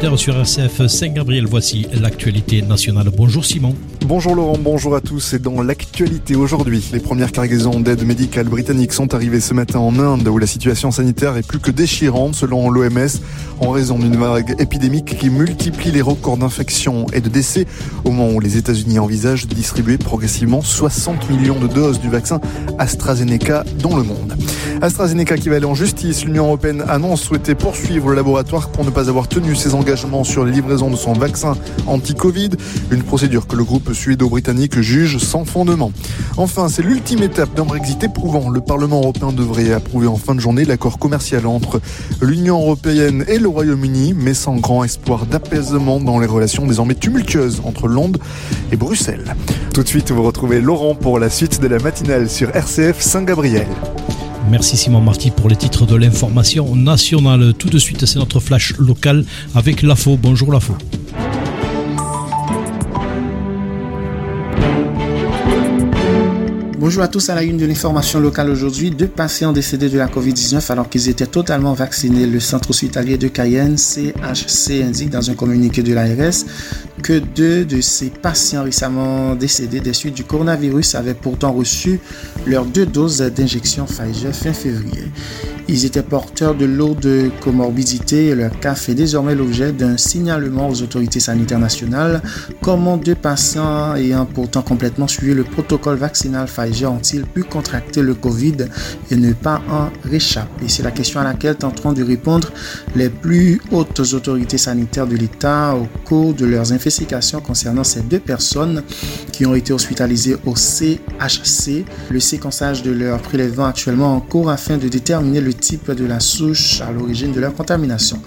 8h sur RCF Saint-Gabriel. Voici l'actualité nationale. Bonjour Simon. Bonjour Laurent, bonjour à tous. Et dans l'actualité aujourd'hui, les premières cargaisons d'aide médicale britannique sont arrivées ce matin en Inde où la situation sanitaire est plus que déchirante selon l'OMS en raison d'une vague épidémique qui multiplie les records d'infections et de décès au moment où les États-Unis envisagent de distribuer progressivement 60 millions de doses du vaccin AstraZeneca dans le monde. AstraZeneca qui va aller en justice, l'Union européenne annonce souhaiter poursuivre le laboratoire pour ne pas avoir tenu ses engagement sur les livraisons de son vaccin anti-Covid, une procédure que le groupe suédo-britannique juge sans fondement. Enfin, c'est l'ultime étape d'un Brexit éprouvant. Le Parlement européen devrait approuver en fin de journée l'accord commercial entre l'Union européenne et le Royaume-Uni, mais sans grand espoir d'apaisement dans les relations désormais tumultueuses entre Londres et Bruxelles. Tout de suite, vous retrouvez Laurent pour la suite de la matinale sur RCF Saint-Gabriel. Merci Simon Marty pour les titres de l'information nationale. Tout de suite, c'est notre flash local avec l'AFO. Bonjour l'AFO. Bonjour à tous à la une de l'information locale aujourd'hui. Deux patients décédés de la COVID-19 alors qu'ils étaient totalement vaccinés. Le centre hospitalier de Cayenne, CHC, indique dans un communiqué de l'ARS que deux de ces patients récemment décédés des suites du coronavirus avaient pourtant reçu leurs deux doses d'injection Pfizer fin février. Ils étaient porteurs de l'eau de comorbidité et leur cas fait désormais l'objet d'un signalement aux autorités sanitaires nationales. Comment deux patients ayant pourtant complètement suivi le protocole vaccinal Pfizer ont-ils pu contracter le Covid et ne pas en réchapper? C'est la question à laquelle tenteront de répondre les plus hautes autorités sanitaires de l'État au cours de leurs investigations concernant ces deux personnes qui ont été hospitalisées au CHC. Le séquençage de leur prélèvement actuellement en cours afin de déterminer le type de la souche à l'origine de leur contamination.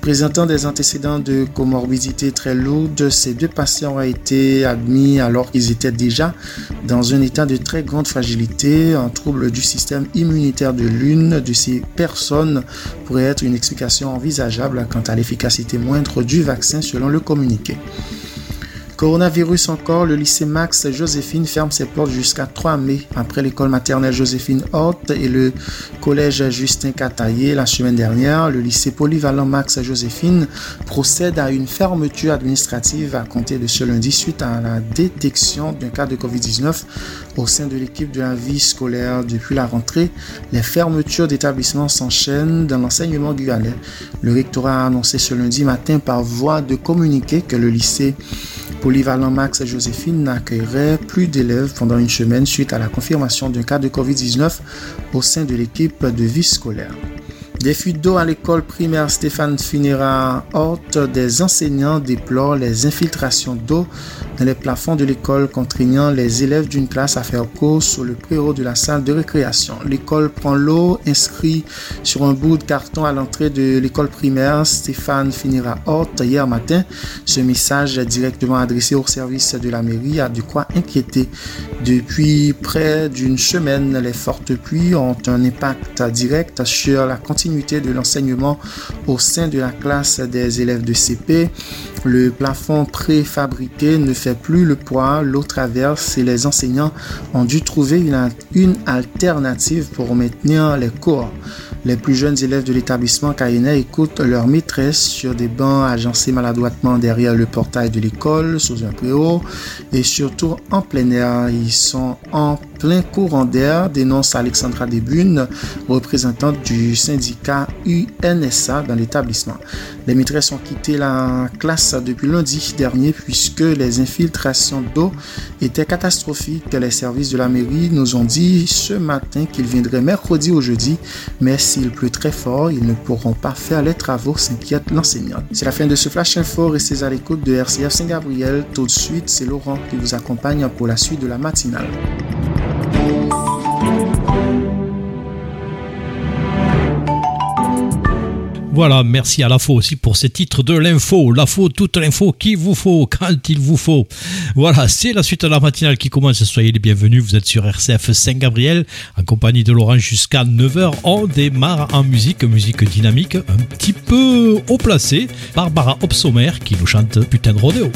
Présentant des antécédents de comorbidité très lourdes, ces deux patients ont été admis alors qu'ils étaient déjà dans un état de très grande fragilité. Un trouble du système immunitaire de l'une de ces personnes pourrait être une explication envisageable quant à l'efficacité moindre du vaccin selon le communiqué. Coronavirus encore, le lycée Max Joséphine ferme ses portes jusqu'à 3 mai après l'école maternelle Joséphine Haute et le collège Justin Cataillé la semaine dernière. Le lycée polyvalent Max Joséphine procède à une fermeture administrative à compter de ce lundi suite à la détection d'un cas de COVID-19 au sein de l'équipe de la vie scolaire. Depuis la rentrée, les fermetures d'établissements s'enchaînent dans l'enseignement guyanais. Le rectorat a annoncé ce lundi matin par voie de communiqué que le lycée Polyvalent Max Joséphine n'accueillerait plus d'élèves pendant une semaine suite à la confirmation d'un cas de COVID-19 au sein de l'équipe de vie scolaire. Des fuites d'eau à l'école primaire Stéphane Finera Horte, des enseignants déplorent les infiltrations d'eau dans les plafonds de l'école contraignant les élèves d'une classe à faire cours sur le préau de la salle de récréation. L'école prend l'eau, inscrit sur un bout de carton à l'entrée de l'école primaire Stéphane Finera Horte hier matin. Ce message directement adressé au service de la mairie a du quoi inquiéter. Depuis près d'une semaine, les fortes pluies ont un impact direct sur la continuité de l'enseignement au sein de la classe des élèves de CP. Le plafond préfabriqué ne fait plus le poids, l'eau traverse et les enseignants ont dû trouver une, une alternative pour maintenir les cours. Les plus jeunes élèves de l'établissement Cayennet écoutent leur maîtresse sur des bancs agencés maladroitement derrière le portail de l'école, sous un préau, et surtout en plein air. Ils sont en plein courant d'air, dénonce Alexandra Desbunes, représentante du syndicat UNSA dans l'établissement. Les maîtresses ont quitté la classe depuis lundi dernier puisque les infiltrations d'eau étaient catastrophiques. Les services de la mairie nous ont dit ce matin qu'ils viendraient mercredi ou jeudi, mais s'il pleut très fort, ils ne pourront pas faire les travaux, s'inquiète l'enseignante. C'est la fin de ce Flash Info. Restez à l'écoute de RCF Saint-Gabriel. Tout de suite, c'est Laurent qui vous accompagne pour la suite de la matinale. Voilà, merci à l'AFO aussi pour ces titres de l'info. L'AFO, toute l'info qu'il vous faut, quand il vous faut. Voilà, c'est la suite de la matinale qui commence. Soyez les bienvenus. Vous êtes sur RCF Saint-Gabriel, en compagnie de Laurent jusqu'à 9h. On démarre en musique, musique dynamique, un petit peu haut placé. Barbara Obsomer qui nous chante Putain de rodéo.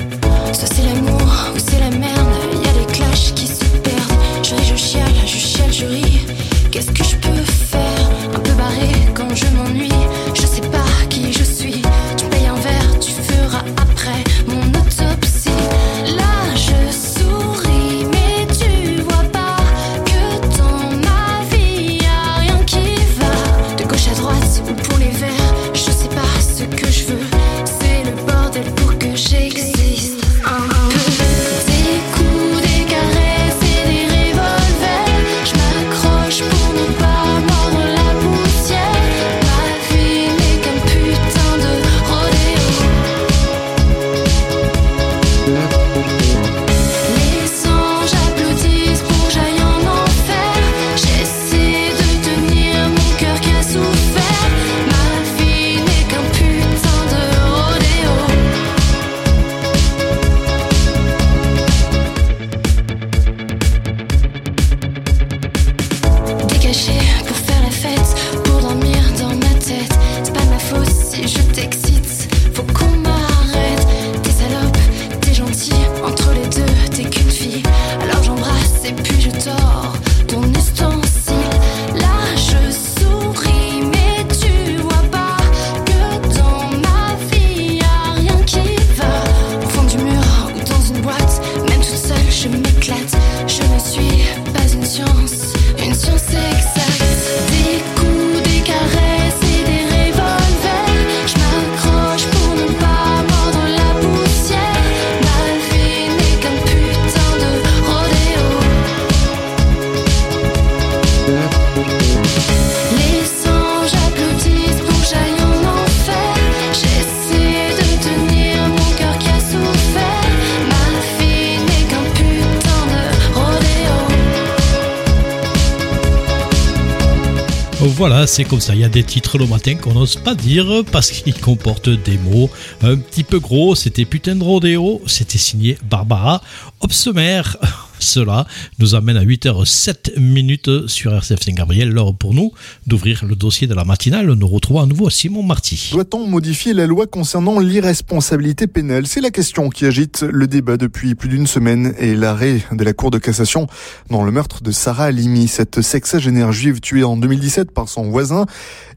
C'est comme ça. Il y a des titres le matin qu'on n'ose pas dire parce qu'ils comportent des mots un petit peu gros. C'était putain de rodéo. C'était signé Barbara Obsemer. Cela nous amène à 8h07 minutes sur RCF Saint-Gabriel. L'heure pour nous d'ouvrir le dossier de la matinale. Nous retrouvons à nouveau Simon Marty. Doit-on modifier la loi concernant l'irresponsabilité pénale? C'est la question qui agite le débat depuis plus d'une semaine et l'arrêt de la Cour de cassation dans le meurtre de Sarah Halimi, cette sexagénaire juive tuée en 2017 par son voisin.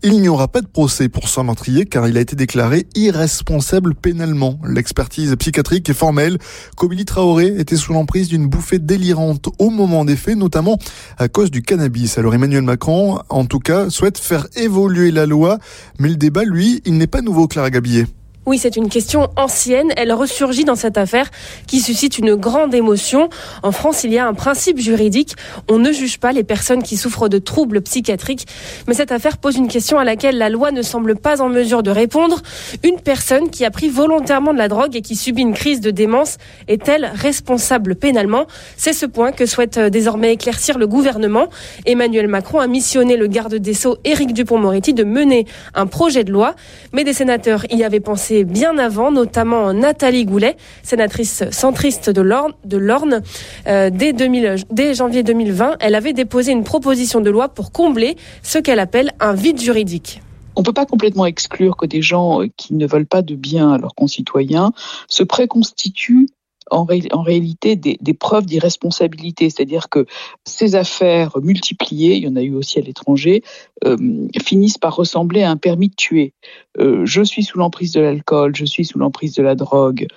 Il n'y aura pas de procès pour ce meurtrier car il a été déclaré irresponsable pénalement. L'expertise psychiatrique est formelle. Kobili Traoré était sous l'emprise d'une bouffée délirante au moment des faits, notamment à cause du cannabis. Alors Emmanuel Macron, en tout cas, souhaite faire évoluer la loi, mais le débat, lui, il n'est pas nouveau, Clara Gabillet. Oui, c'est une question ancienne. Elle ressurgit dans cette affaire qui suscite une grande émotion. En France, il y a un principe juridique. On ne juge pas les personnes qui souffrent de troubles psychiatriques. Mais cette affaire pose une question à laquelle la loi ne semble pas en mesure de répondre. Une personne qui a pris volontairement de la drogue et qui subit une crise de démence est-elle responsable pénalement? C'est ce point que souhaite euh, désormais éclaircir le gouvernement. Emmanuel Macron a missionné le garde des Sceaux Éric Dupont-Moretti de mener un projet de loi. Mais des sénateurs y avaient pensé bien avant, notamment Nathalie Goulet, sénatrice centriste de l'Orne. Euh, dès, janvier 2020, elle avait déposé une proposition de loi pour combler ce qu'elle appelle un vide juridique. On ne peut pas complètement exclure que des gens euh, qui ne veulent pas de bien à leurs concitoyens se préconstituent en, réalité des, preuves d'irresponsabilité, c'est-à-dire que ces affaires multipliées, il y en a eu aussi à l'étranger, euh, finissent par ressembler à un permis de tuer. Euh, je suis sous l'emprise de l'alcool, je suis sous l'emprise de la drogue,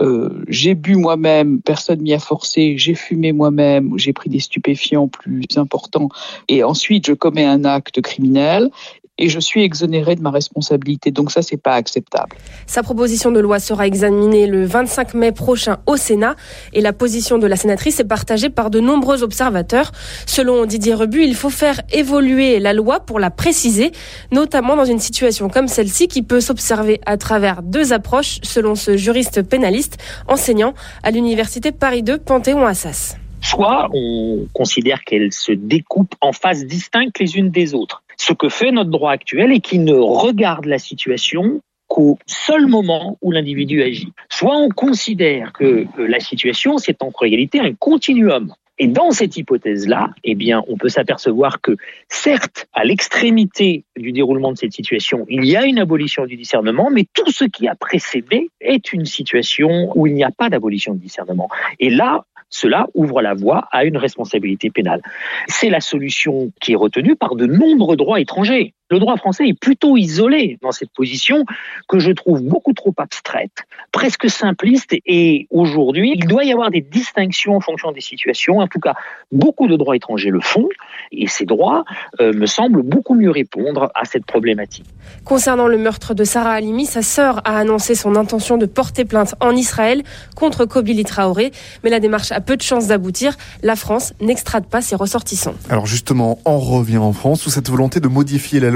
euh, j'ai bu moi-même, personne m'y a forcé, j'ai fumé moi-même, j'ai pris des stupéfiants plus importants, et ensuite je commets un acte criminel, et je suis exonéré de ma responsabilité. Donc ça, c'est pas acceptable. Sa proposition de loi sera examinée le 25 mai prochain au Sénat et la position de la sénatrice est partagée par de nombreux observateurs. Selon Didier Rebu, il faut faire évoluer la loi pour la préciser, notamment dans une situation comme celle-ci qui peut s'observer à travers deux approches, selon ce juriste pénaliste enseignant à l'université Paris 2 Panthéon-Assas. Soit on considère qu'elles se découpent en phases distinctes les unes des autres ce que fait notre droit actuel et qui ne regarde la situation qu'au seul moment où l'individu agit. Soit on considère que la situation, c'est en réalité un continuum. Et dans cette hypothèse-là, eh bien, on peut s'apercevoir que, certes, à l'extrémité du déroulement de cette situation, il y a une abolition du discernement, mais tout ce qui a précédé est une situation où il n'y a pas d'abolition du discernement. Et là, cela ouvre la voie à une responsabilité pénale. C'est la solution qui est retenue par de nombreux droits étrangers. Le droit français est plutôt isolé dans cette position que je trouve beaucoup trop abstraite, presque simpliste et aujourd'hui, il doit y avoir des distinctions en fonction des situations. En tout cas, beaucoup de droits étrangers le font et ces droits euh, me semblent beaucoup mieux répondre à cette problématique. Concernant le meurtre de Sarah Halimi, sa sœur a annoncé son intention de porter plainte en Israël contre Kobili Traoré, mais la démarche a peu de chances d'aboutir. La France n'extrade pas ses ressortissants. Alors justement, on revient en France où cette volonté de modifier la loi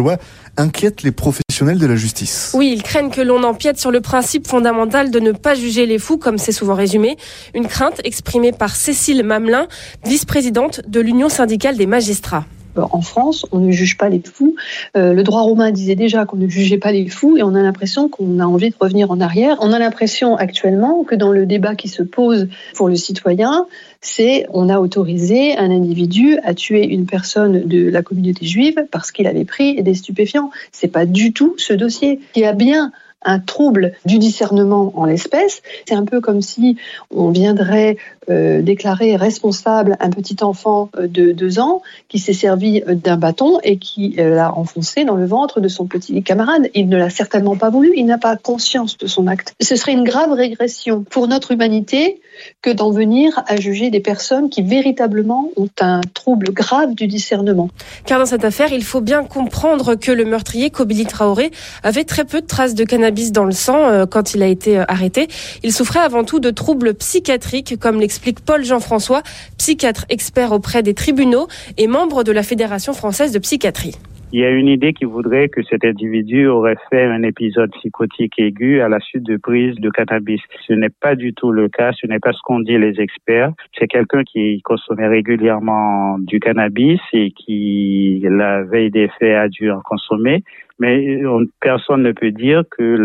inquiète les professionnels de la justice. Oui, ils craignent que l'on empiète sur le principe fondamental de ne pas juger les fous, comme c'est souvent résumé. Une crainte exprimée par Cécile Mamelin, vice-présidente de l'Union syndicale des magistrats en France, on ne juge pas les fous. Euh, le droit romain disait déjà qu'on ne jugeait pas les fous et on a l'impression qu'on a envie de revenir en arrière. On a l'impression actuellement que dans le débat qui se pose pour le citoyen, c'est on a autorisé un individu à tuer une personne de la communauté juive parce qu'il avait pris des stupéfiants. C'est pas du tout ce dossier. qui a bien un trouble du discernement en l'espèce. C'est un peu comme si on viendrait euh, déclarer responsable un petit enfant euh, de deux ans qui s'est servi euh, d'un bâton et qui l'a enfoncé dans le ventre de son petit camarade. Il ne l'a certainement pas voulu, il n'a pas conscience de son acte. Ce serait une grave régression pour notre humanité que d'en venir à juger des personnes qui véritablement ont un trouble grave du discernement. Car dans cette affaire, il faut bien comprendre que le meurtrier, Kobili Traoré, avait très peu de traces de cannabis dans le sang euh, quand il a été euh, arrêté. Il souffrait avant tout de troubles psychiatriques, comme l'explique Paul Jean-François, psychiatre expert auprès des tribunaux et membre de la Fédération française de psychiatrie. Il y a une idée qui voudrait que cet individu aurait fait un épisode psychotique aigu à la suite de prise de cannabis. Ce n'est pas du tout le cas, ce n'est pas ce qu'ont dit les experts. C'est quelqu'un qui consommait régulièrement du cannabis et qui, la veille des faits, a dû en consommer mais personne ne peut dire que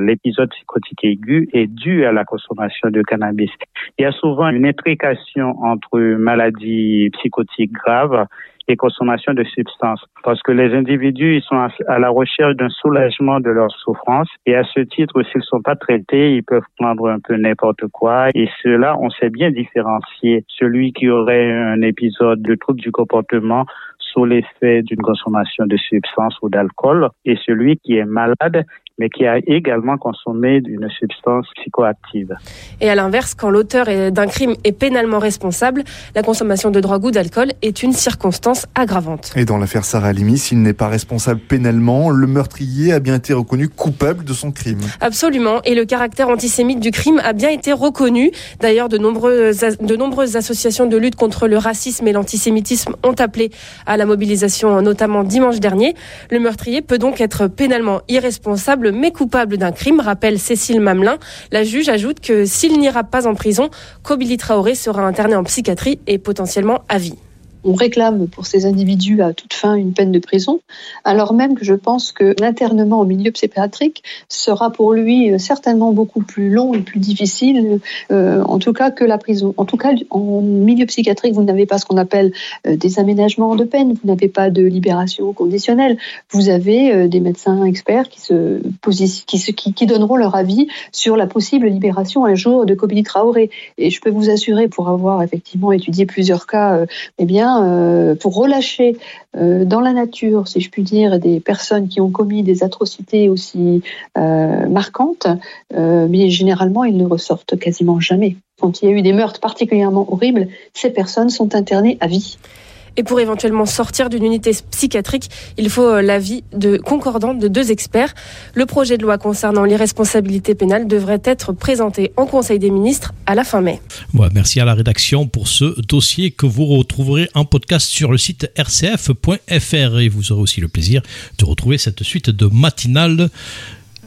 l'épisode psychotique aigu est dû à la consommation de cannabis. Il y a souvent une intrication entre maladies psychotiques graves et consommation de substances. Parce que les individus, ils sont à la recherche d'un soulagement de leur souffrance. Et à ce titre, s'ils ne sont pas traités, ils peuvent prendre un peu n'importe quoi. Et cela, on sait bien différencier celui qui aurait un épisode de trouble du comportement sous l'effet d'une consommation de substances ou d'alcool et celui qui est malade mais qui a également consommé une substance psychoactive. Et à l'inverse, quand l'auteur d'un crime est pénalement responsable, la consommation de drogue ou d'alcool est une circonstance aggravante. Et dans l'affaire Sarah Limi, s'il n'est pas responsable pénalement, le meurtrier a bien été reconnu coupable de son crime. Absolument, et le caractère antisémite du crime a bien été reconnu. D'ailleurs, de nombreuses, de nombreuses associations de lutte contre le racisme et l'antisémitisme ont appelé à la mobilisation, notamment dimanche dernier. Le meurtrier peut donc être pénalement irresponsable mais coupable d'un crime, rappelle Cécile Mamelin. La juge ajoute que s'il n'ira pas en prison, Kobili Traoré sera interné en psychiatrie et potentiellement à vie on réclame pour ces individus à toute fin une peine de prison, alors même que je pense que l'internement au milieu psychiatrique sera pour lui euh, certainement beaucoup plus long et plus difficile, euh, en tout cas que la prison. En tout cas, en milieu psychiatrique, vous n'avez pas ce qu'on appelle euh, des aménagements de peine, vous n'avez pas de libération conditionnelle, vous avez des médecins experts qui, donneront leur avis sur la possible libération un jour de Kobili Traoré. Et je peux vous assurer, pour avoir effectivement étudié plusieurs cas, eh bien, euh, pour relâcher euh, dans la nature, si je puis dire, des personnes qui ont commis des atrocités aussi euh, marquantes, mais généralement, ils ne ressortent quasiment jamais. Quand il y a eu des meurtres particulièrement horribles, ces personnes sont internées à vie. Et pour éventuellement sortir d'une unité psychiatrique, il faut euh, l'avis de concordante de deux experts. Le projet de loi concernant l'irresponsabilité pénale devrait être présenté en Conseil des ministres à la fin mai. merci à la rédaction pour ce dossier que vous retrouverez en podcast sur le site rcf.fr et vous aurez aussi le plaisir de retrouver cette suite de matinale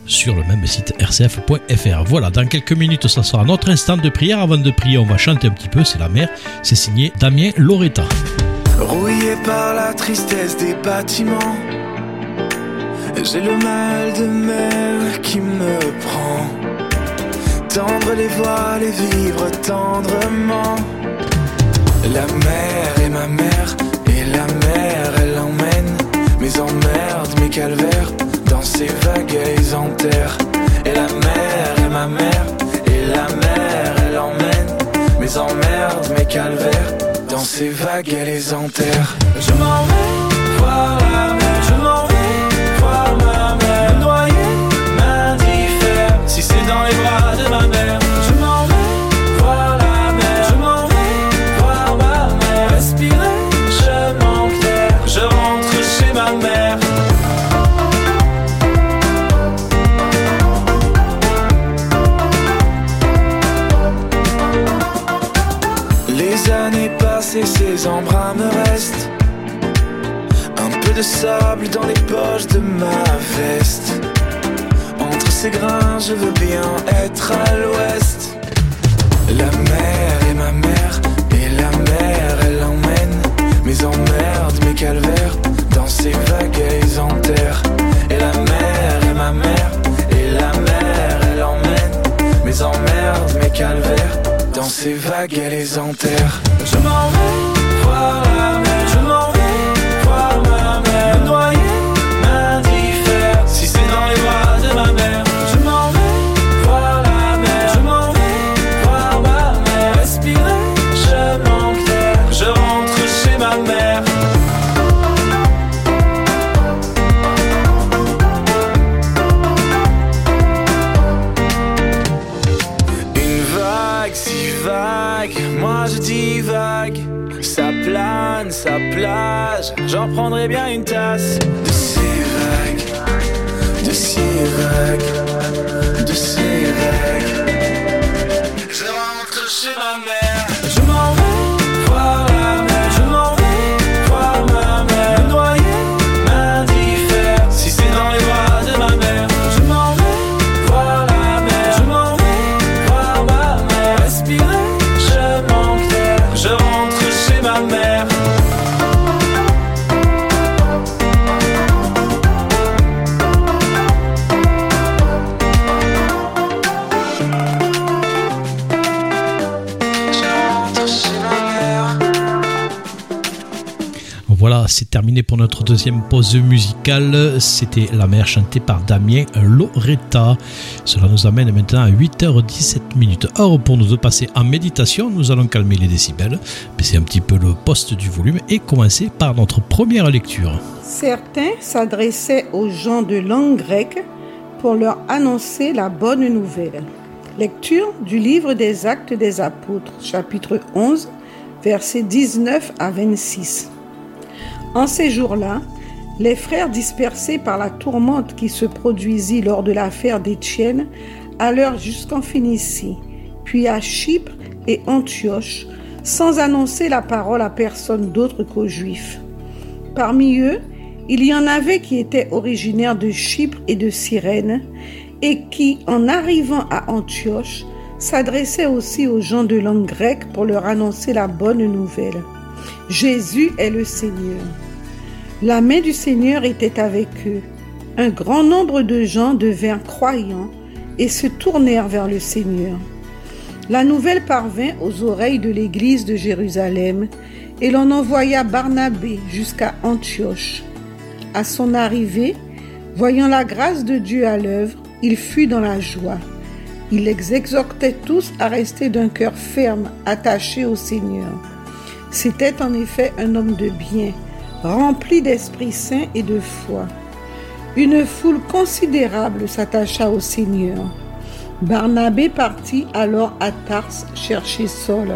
sur le même site rcf.fr. Voilà, dans quelques minutes, ça sera notre instant de prière. Avant de prier, on va chanter un petit peu, c'est la mer. C'est signé Damien Loretta. Rouillé par la tristesse des bâtiments, j'ai le mal de mer qui me prend. Tendre les voiles et vivre tendrement. La mer est ma mère, et la mer elle emmène mes emmerdes, mes calvaires dans ses vagues et les enterre. Et la mer est ma mère, et la mer elle emmène mes emmerdes, mes calvaires ces vagues, elle les enterre. Je m'en vais voir la mer, je m'en vais voir ma mère. Me noyer, m'indiffère, si c'est dans les ses embruns me restent. Un peu de sable dans les poches de ma veste. Entre ces grains, je veux bien être à l'ouest. La mer est ma mère, et la mer, elle emmène mes emmerdes, mes calvaires dans ses vagues et les enterre. Et la mer est ma mère, et la mer, elle emmène mes emmerdes, mes calvaires dans ces vagues, elle les enterre. Je m'en vais voir deuxième pause musicale. C'était La mer chantée par Damien Loretta. Cela nous amène maintenant à 8h17 minutes. Heure pour nous passer en méditation. Nous allons calmer les décibels, baisser un petit peu le poste du volume et commencer par notre première lecture. Certains s'adressaient aux gens de langue grecque pour leur annoncer la bonne nouvelle. Lecture du livre des Actes des Apôtres, chapitre 11, versets 19 à 26. En ces jours-là, les frères dispersés par la tourmente qui se produisit lors de l'affaire d'Étienne allèrent jusqu'en Phénicie, puis à Chypre et Antioche, sans annoncer la parole à personne d'autre qu'aux Juifs. Parmi eux, il y en avait qui étaient originaires de Chypre et de Cyrène, et qui, en arrivant à Antioche, s'adressaient aussi aux gens de langue grecque pour leur annoncer la bonne nouvelle. Jésus est le Seigneur. La main du Seigneur était avec eux. Un grand nombre de gens devinrent croyants et se tournèrent vers le Seigneur. La nouvelle parvint aux oreilles de l'église de Jérusalem et l'on envoya Barnabé jusqu'à Antioche. À son arrivée, voyant la grâce de Dieu à l'œuvre, il fut dans la joie. Il les exhortait tous à rester d'un cœur ferme, attaché au Seigneur. C'était en effet un homme de bien, rempli d'Esprit Saint et de foi. Une foule considérable s'attacha au Seigneur. Barnabé partit alors à Tars chercher Saul.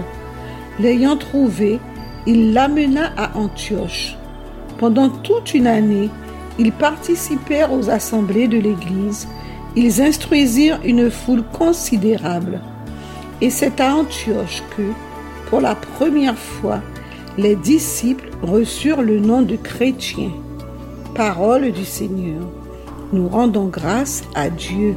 L'ayant trouvé, il l'amena à Antioche. Pendant toute une année, ils participèrent aux assemblées de l'Église, ils instruisirent une foule considérable. Et c'est à Antioche que, pour la première fois, les disciples reçurent le nom de chrétiens. Parole du Seigneur. Nous rendons grâce à Dieu.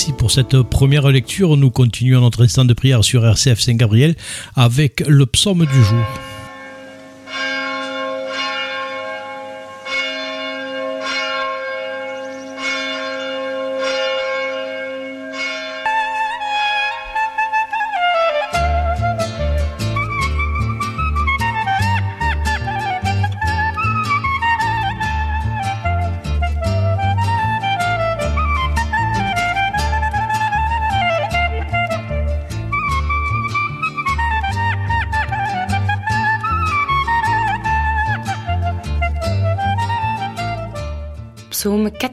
Merci pour cette première lecture. Nous continuons notre instant de prière sur RCF Saint-Gabriel avec le psaume du jour.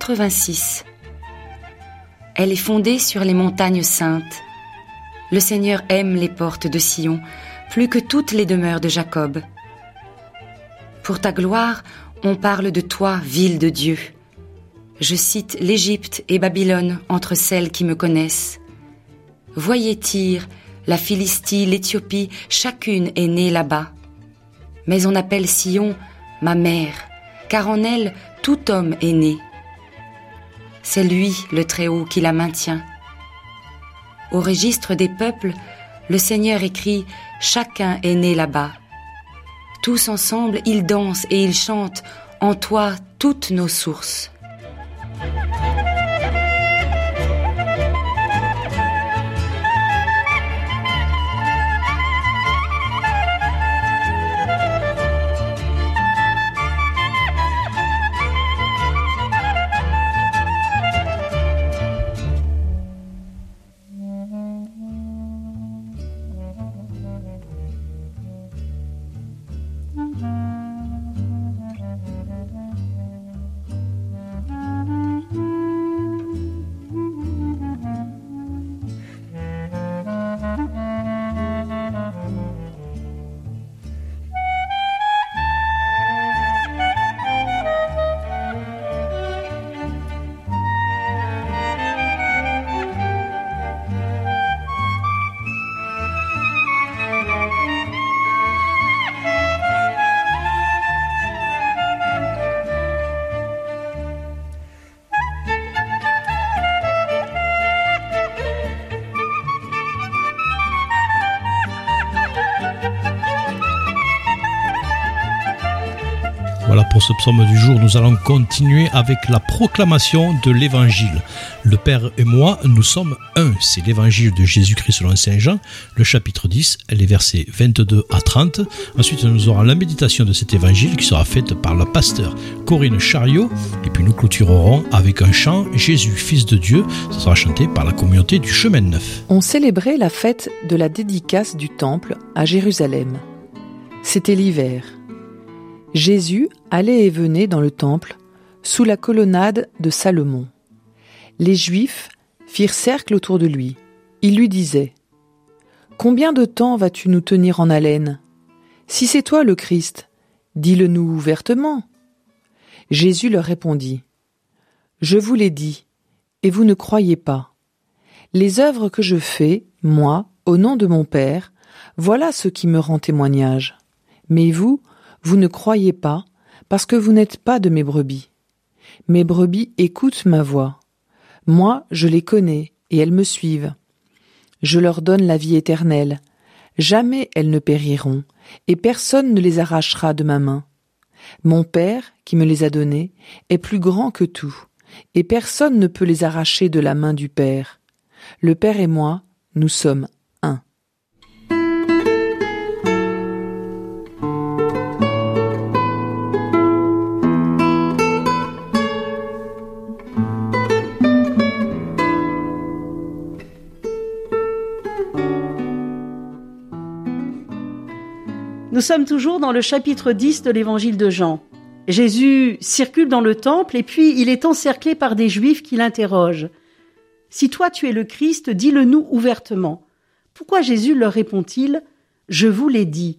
86 Elle est fondée sur les montagnes saintes. Le Seigneur aime les portes de Sion plus que toutes les demeures de Jacob. Pour ta gloire, on parle de toi, ville de Dieu. Je cite l'Égypte et Babylone entre celles qui me connaissent. Voyez Tyr, la Philistie, l'Éthiopie, chacune est née là-bas. Mais on appelle Sion ma mère, car en elle tout homme est né. C'est lui, le Très-Haut, qui la maintient. Au registre des peuples, le Seigneur écrit Chacun est né là-bas. Tous ensemble, ils dansent et ils chantent En toi toutes nos sources. Psaume du jour, nous allons continuer avec la proclamation de l'évangile. Le Père et moi, nous sommes un. C'est l'évangile de Jésus-Christ selon Saint Jean, le chapitre 10, les versets 22 à 30. Ensuite, nous aurons la méditation de cet évangile qui sera faite par le pasteur Corinne Chariot. Et puis nous clôturerons avec un chant Jésus, Fils de Dieu. Ce sera chanté par la communauté du Chemin Neuf. On célébrait la fête de la dédicace du temple à Jérusalem. C'était l'hiver. Jésus allait et venait dans le temple sous la colonnade de Salomon. Les Juifs firent cercle autour de lui. Ils lui disaient Combien de temps vas-tu nous tenir en haleine? Si c'est toi le Christ, dis-le nous ouvertement. Jésus leur répondit Je vous l'ai dit, et vous ne croyez pas. Les œuvres que je fais, moi, au nom de mon Père, voilà ce qui me rend témoignage. Mais vous, vous ne croyez pas, parce que vous n'êtes pas de mes brebis. Mes brebis écoutent ma voix. Moi, je les connais, et elles me suivent. Je leur donne la vie éternelle. Jamais elles ne périront, et personne ne les arrachera de ma main. Mon Père, qui me les a donnés, est plus grand que tout, et personne ne peut les arracher de la main du Père. Le Père et moi, nous sommes Nous sommes toujours dans le chapitre 10 de l'évangile de Jean. Jésus circule dans le temple et puis il est encerclé par des juifs qui l'interrogent. Si toi tu es le Christ, dis-le nous ouvertement. Pourquoi Jésus leur répond-il? Je vous l'ai dit.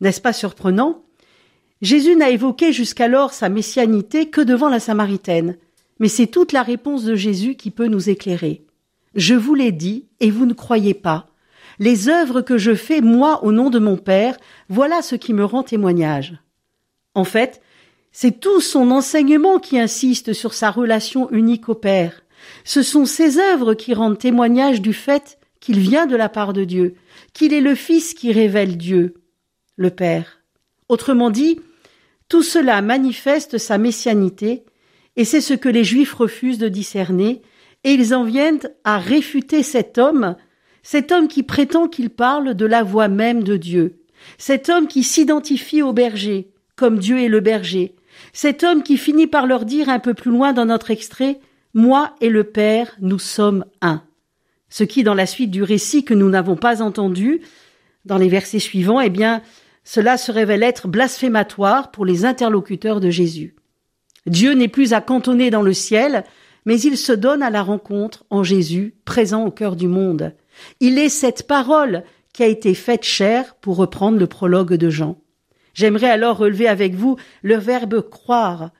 N'est-ce pas surprenant? Jésus n'a évoqué jusqu'alors sa messianité que devant la Samaritaine. Mais c'est toute la réponse de Jésus qui peut nous éclairer. Je vous l'ai dit et vous ne croyez pas. Les œuvres que je fais, moi, au nom de mon Père, voilà ce qui me rend témoignage. En fait, c'est tout son enseignement qui insiste sur sa relation unique au Père. Ce sont ses œuvres qui rendent témoignage du fait qu'il vient de la part de Dieu, qu'il est le Fils qui révèle Dieu, le Père. Autrement dit, tout cela manifeste sa messianité, et c'est ce que les Juifs refusent de discerner, et ils en viennent à réfuter cet homme cet homme qui prétend qu'il parle de la voix même de Dieu, cet homme qui s'identifie au berger, comme Dieu est le berger, cet homme qui finit par leur dire un peu plus loin dans notre extrait Moi et le Père, nous sommes un. Ce qui, dans la suite du récit que nous n'avons pas entendu, dans les versets suivants, eh bien, cela se révèle être blasphématoire pour les interlocuteurs de Jésus. Dieu n'est plus à cantonner dans le ciel, mais il se donne à la rencontre en Jésus, présent au cœur du monde. Il est cette parole qui a été faite chair, pour reprendre le prologue de Jean. J'aimerais alors relever avec vous le verbe croire,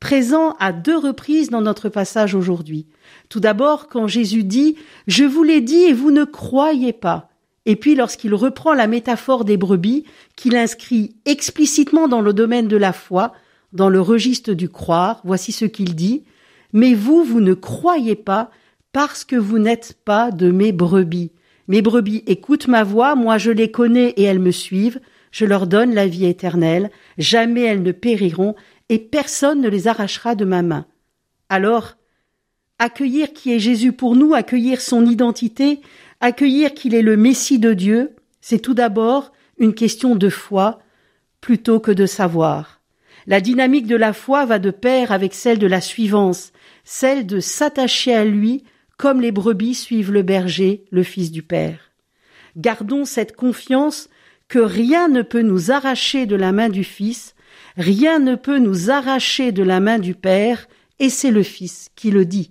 présent à deux reprises dans notre passage aujourd'hui. Tout d'abord quand Jésus dit Je vous l'ai dit et vous ne croyez pas. Et puis lorsqu'il reprend la métaphore des brebis, qu'il inscrit explicitement dans le domaine de la foi, dans le registre du croire, voici ce qu'il dit Mais vous, vous ne croyez pas parce que vous n'êtes pas de mes brebis. Mes brebis écoutent ma voix, moi je les connais et elles me suivent, je leur donne la vie éternelle, jamais elles ne périront, et personne ne les arrachera de ma main. Alors, accueillir qui est Jésus pour nous, accueillir son identité, accueillir qu'il est le Messie de Dieu, c'est tout d'abord une question de foi plutôt que de savoir. La dynamique de la foi va de pair avec celle de la suivance, celle de s'attacher à lui comme les brebis suivent le berger, le Fils du Père. Gardons cette confiance que rien ne peut nous arracher de la main du Fils, rien ne peut nous arracher de la main du Père, et c'est le Fils qui le dit.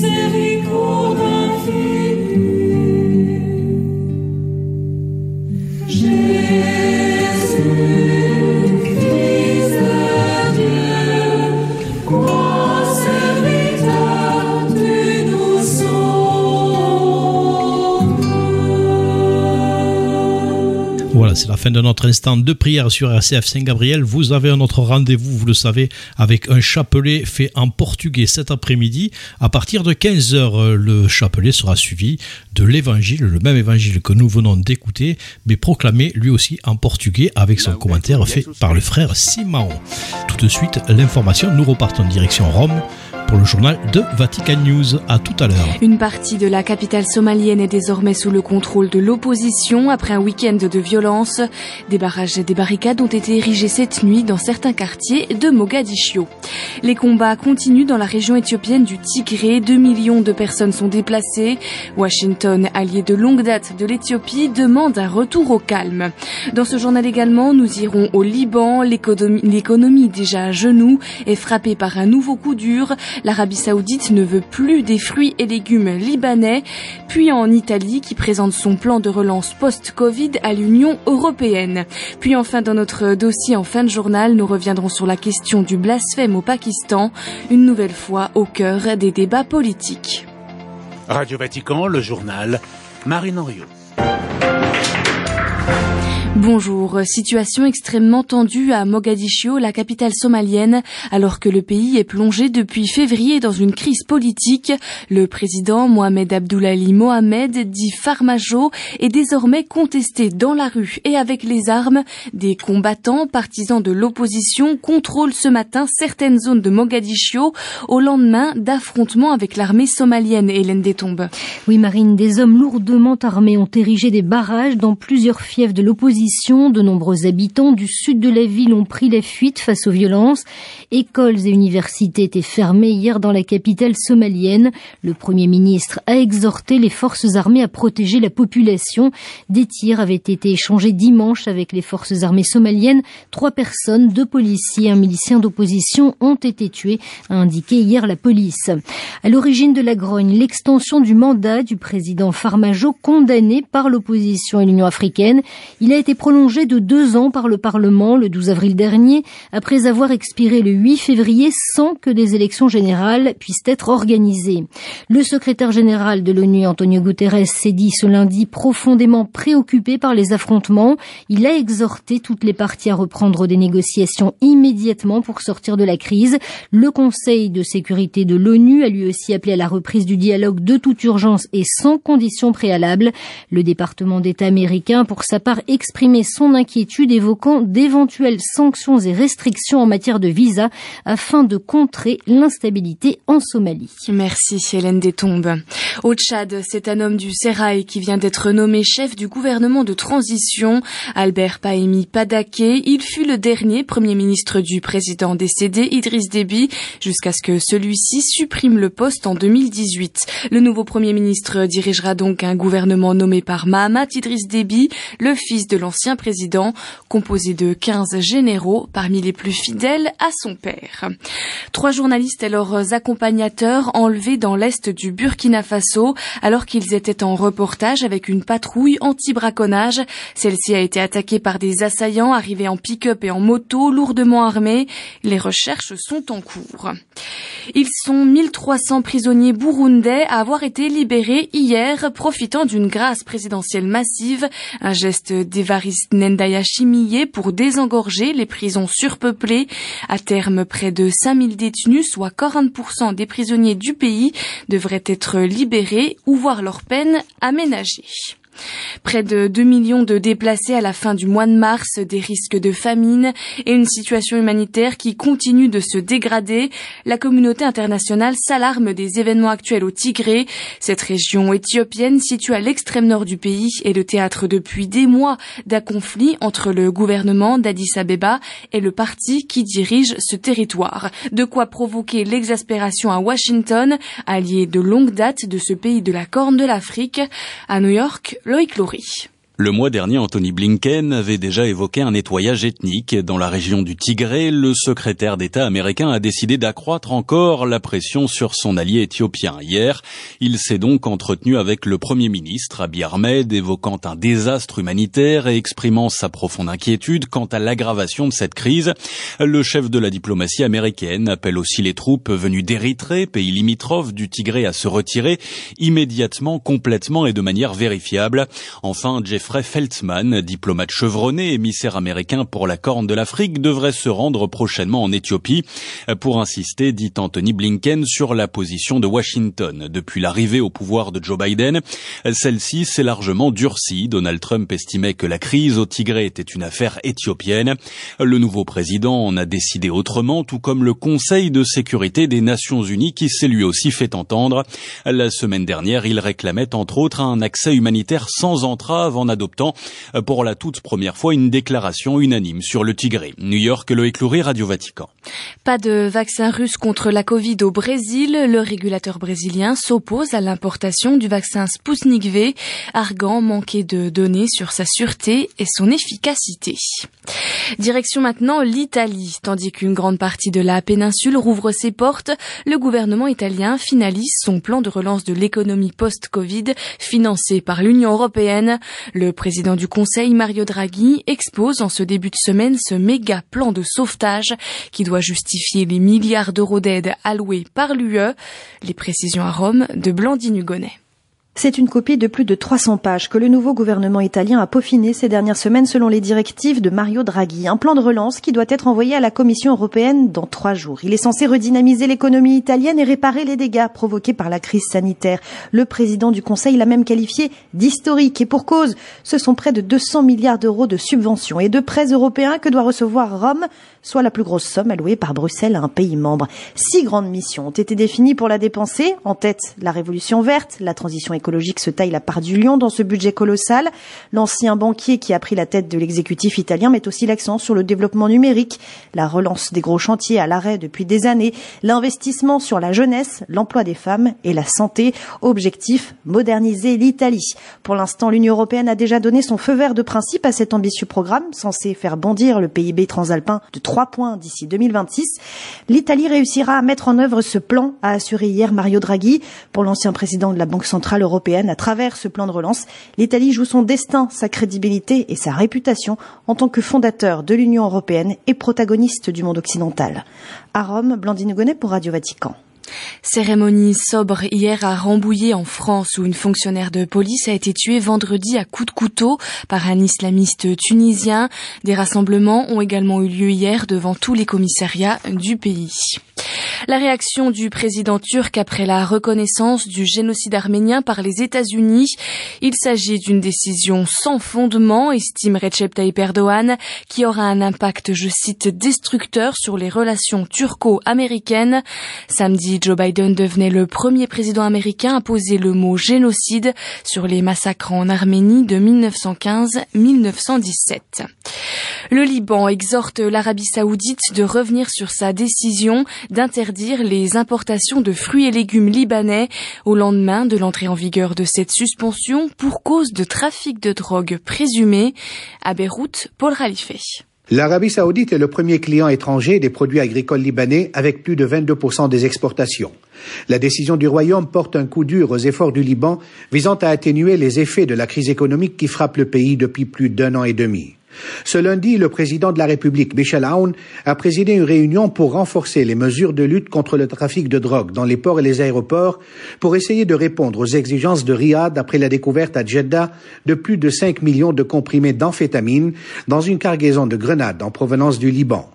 C'est la fin de notre instant de prière sur RCF Saint-Gabriel. Vous avez un autre rendez-vous, vous le savez, avec un chapelet fait en portugais cet après-midi. À partir de 15h, le chapelet sera suivi de l'évangile, le même évangile que nous venons d'écouter, mais proclamé lui aussi en portugais avec son commentaire fait par le frère Simon. Tout de suite, l'information, nous repartons en direction Rome pour le journal de Vatican News. À tout à l'heure. Une partie de la capitale somalienne est désormais sous le contrôle de l'opposition après un week-end de violence. Des barrages et des barricades ont été érigés cette nuit dans certains quartiers de Mogadiscio. Les combats continuent dans la région éthiopienne du Tigré. Deux millions de personnes sont déplacées. Washington, allié de longue date de l'Éthiopie, demande un retour au calme. Dans ce journal également, nous irons au Liban. L'économie déjà à genoux est frappée par un nouveau coup dur. L'Arabie saoudite ne veut plus des fruits et légumes libanais. Puis en Italie, qui présente son plan de relance post-Covid à l'Union européenne. Puis enfin, dans notre dossier en fin de journal, nous reviendrons sur la question du blasphème au Pakistan, une nouvelle fois au cœur des débats politiques. Radio Vatican, le journal, Marine Henriot. Bonjour. Situation extrêmement tendue à Mogadiscio, la capitale somalienne, alors que le pays est plongé depuis février dans une crise politique. Le président Mohamed Abdullahi Mohamed, dit Farmajo, est désormais contesté dans la rue et avec les armes. Des combattants partisans de l'opposition contrôlent ce matin certaines zones de Mogadiscio au lendemain d'affrontements avec l'armée somalienne. Hélène Détombe. Oui, Marine, des hommes lourdement armés ont érigé des barrages dans plusieurs fiefs de l'opposition de nombreux habitants du sud de la ville ont pris la fuite face aux violences. Écoles et universités étaient fermées hier dans la capitale somalienne. Le Premier ministre a exhorté les forces armées à protéger la population. Des tirs avaient été échangés dimanche avec les forces armées somaliennes. Trois personnes, deux policiers et un milicien d'opposition ont été tués, a indiqué hier la police. À l'origine de la grogne, l'extension du mandat du président Farmajo condamné par l'opposition et l'Union africaine. Il a été prolongé de deux ans par le Parlement le 12 avril dernier, après avoir expiré le 8 février sans que des élections générales puissent être organisées. Le secrétaire général de l'ONU, Antonio Guterres, s'est dit ce lundi profondément préoccupé par les affrontements. Il a exhorté toutes les parties à reprendre des négociations immédiatement pour sortir de la crise. Le Conseil de sécurité de l'ONU a lui aussi appelé à la reprise du dialogue de toute urgence et sans conditions préalables. Le département d'État américain, pour sa part, exprime exprimé son inquiétude évoquant d'éventuelles sanctions et restrictions en matière de visa afin de contrer l'instabilité en Somalie. Merci Hélène Détombe. Au Tchad, c'est un homme du Serail qui vient d'être nommé chef du gouvernement de transition, Albert Paemi Padaké. Il fut le dernier premier ministre du président décédé Idriss Déby jusqu'à ce que celui-ci supprime le poste en 2018. Le nouveau premier ministre dirigera donc un gouvernement nommé par Mahamat Idriss Déby, le fils de l'ancien président, composé de 15 généraux parmi les plus fidèles à son père. Trois journalistes et leurs accompagnateurs enlevés dans l'est du Burkina Faso alors qu'ils étaient en reportage avec une patrouille anti-braconnage. Celle-ci a été attaquée par des assaillants arrivés en pick-up et en moto lourdement armés. Les recherches sont en cours. Ils sont 1300 prisonniers burundais à avoir été libérés hier profitant d'une grâce présidentielle massive, un geste d'Evariste Nendaya Chimillé pour désengorger les prisons surpeuplées. À terme, près de 5000 détenus, soit 40% des prisonniers du pays, devraient être libérés ou voir leur peine aménagée. Près de 2 millions de déplacés à la fin du mois de mars, des risques de famine et une situation humanitaire qui continue de se dégrader. La communauté internationale s'alarme des événements actuels au Tigré. Cette région éthiopienne située à l'extrême nord du pays est le théâtre depuis des mois d'un conflit entre le gouvernement d'Addis Abeba et le parti qui dirige ce territoire. De quoi provoquer l'exaspération à Washington, allié de longue date de ce pays de la Corne de l'Afrique. À New York, Loïc Laurie. Le mois dernier, Anthony Blinken avait déjà évoqué un nettoyage ethnique dans la région du Tigré. Le secrétaire d'État américain a décidé d'accroître encore la pression sur son allié éthiopien. Hier, il s'est donc entretenu avec le Premier ministre Abiy Ahmed, évoquant un désastre humanitaire et exprimant sa profonde inquiétude quant à l'aggravation de cette crise. Le chef de la diplomatie américaine appelle aussi les troupes venues d'Érythrée, pays limitrophe du Tigré, à se retirer immédiatement, complètement et de manière vérifiable. Enfin, Jeffrey Feltzman, diplomate chevronné, émissaire américain pour la Corne de l'Afrique, devrait se rendre prochainement en Éthiopie pour insister, dit Anthony Blinken, sur la position de Washington. Depuis l'arrivée au pouvoir de Joe Biden, celle-ci s'est largement durcie. Donald Trump estimait que la crise au Tigré était une affaire éthiopienne. Le nouveau président en a décidé autrement, tout comme le Conseil de sécurité des Nations Unies qui s'est lui aussi fait entendre. La semaine dernière, il réclamait entre autres un accès humanitaire sans entrave en adoptant euh, pour la toute première fois une déclaration unanime sur le Tigré. New York, Loïc Loury, Radio Vatican. Pas de vaccin russe contre la Covid au Brésil. Le régulateur brésilien s'oppose à l'importation du vaccin Sputnik V, arguant manquer de données sur sa sûreté et son efficacité. Direction maintenant l'Italie. Tandis qu'une grande partie de la péninsule rouvre ses portes, le gouvernement italien finalise son plan de relance de l'économie post-Covid financé par l'Union européenne. Président du Conseil, Mario Draghi, expose en ce début de semaine ce méga plan de sauvetage qui doit justifier les milliards d'euros d'aide alloués par l'UE. Les précisions à Rome de Blandine Hugonnet. C'est une copie de plus de 300 pages que le nouveau gouvernement italien a peaufiné ces dernières semaines selon les directives de Mario Draghi. Un plan de relance qui doit être envoyé à la Commission européenne dans trois jours. Il est censé redynamiser l'économie italienne et réparer les dégâts provoqués par la crise sanitaire. Le président du Conseil l'a même qualifié d'historique et pour cause, ce sont près de 200 milliards d'euros de subventions et de prêts européens que doit recevoir Rome soit la plus grosse somme allouée par Bruxelles à un pays membre. Six grandes missions ont été définies pour la dépenser. En tête, la révolution verte, la transition écologique se taille la part du lion dans ce budget colossal. L'ancien banquier qui a pris la tête de l'exécutif italien met aussi l'accent sur le développement numérique, la relance des gros chantiers à l'arrêt depuis des années, l'investissement sur la jeunesse, l'emploi des femmes et la santé. Objectif, moderniser l'Italie. Pour l'instant, l'Union européenne a déjà donné son feu vert de principe à cet ambitieux programme censé faire bondir le PIB transalpin de 3 points d'ici 2026. L'Italie réussira à mettre en œuvre ce plan, a assuré hier Mario Draghi. Pour l'ancien président de la Banque Centrale Européenne, à travers ce plan de relance, l'Italie joue son destin, sa crédibilité et sa réputation en tant que fondateur de l'Union européenne et protagoniste du monde occidental. À Rome, Blandine Gonnet pour Radio Vatican. Cérémonie sobre hier à Rambouillet en France où une fonctionnaire de police a été tuée vendredi à coups de couteau par un islamiste tunisien. Des rassemblements ont également eu lieu hier devant tous les commissariats du pays. La réaction du président turc après la reconnaissance du génocide arménien par les États-Unis. Il s'agit d'une décision sans fondement, estime Recep Tayyip Erdogan, qui aura un impact, je cite, destructeur sur les relations turco-américaines. Samedi, Joe Biden devenait le premier président américain à poser le mot génocide sur les massacres en Arménie de 1915-1917. Le Liban exhorte l'Arabie saoudite de revenir sur sa décision d'interdire les importations de fruits et légumes libanais au lendemain de l'entrée en vigueur de cette suspension pour cause de trafic de drogue présumé. À Beyrouth, Paul Khalife. L'Arabie saoudite est le premier client étranger des produits agricoles libanais avec plus de 22% des exportations. La décision du Royaume porte un coup dur aux efforts du Liban visant à atténuer les effets de la crise économique qui frappe le pays depuis plus d'un an et demi. Ce lundi, le président de la République, Michel Aoun, a présidé une réunion pour renforcer les mesures de lutte contre le trafic de drogue dans les ports et les aéroports pour essayer de répondre aux exigences de Riyad après la découverte à Jeddah de plus de 5 millions de comprimés d'amphétamine dans une cargaison de grenades en provenance du Liban.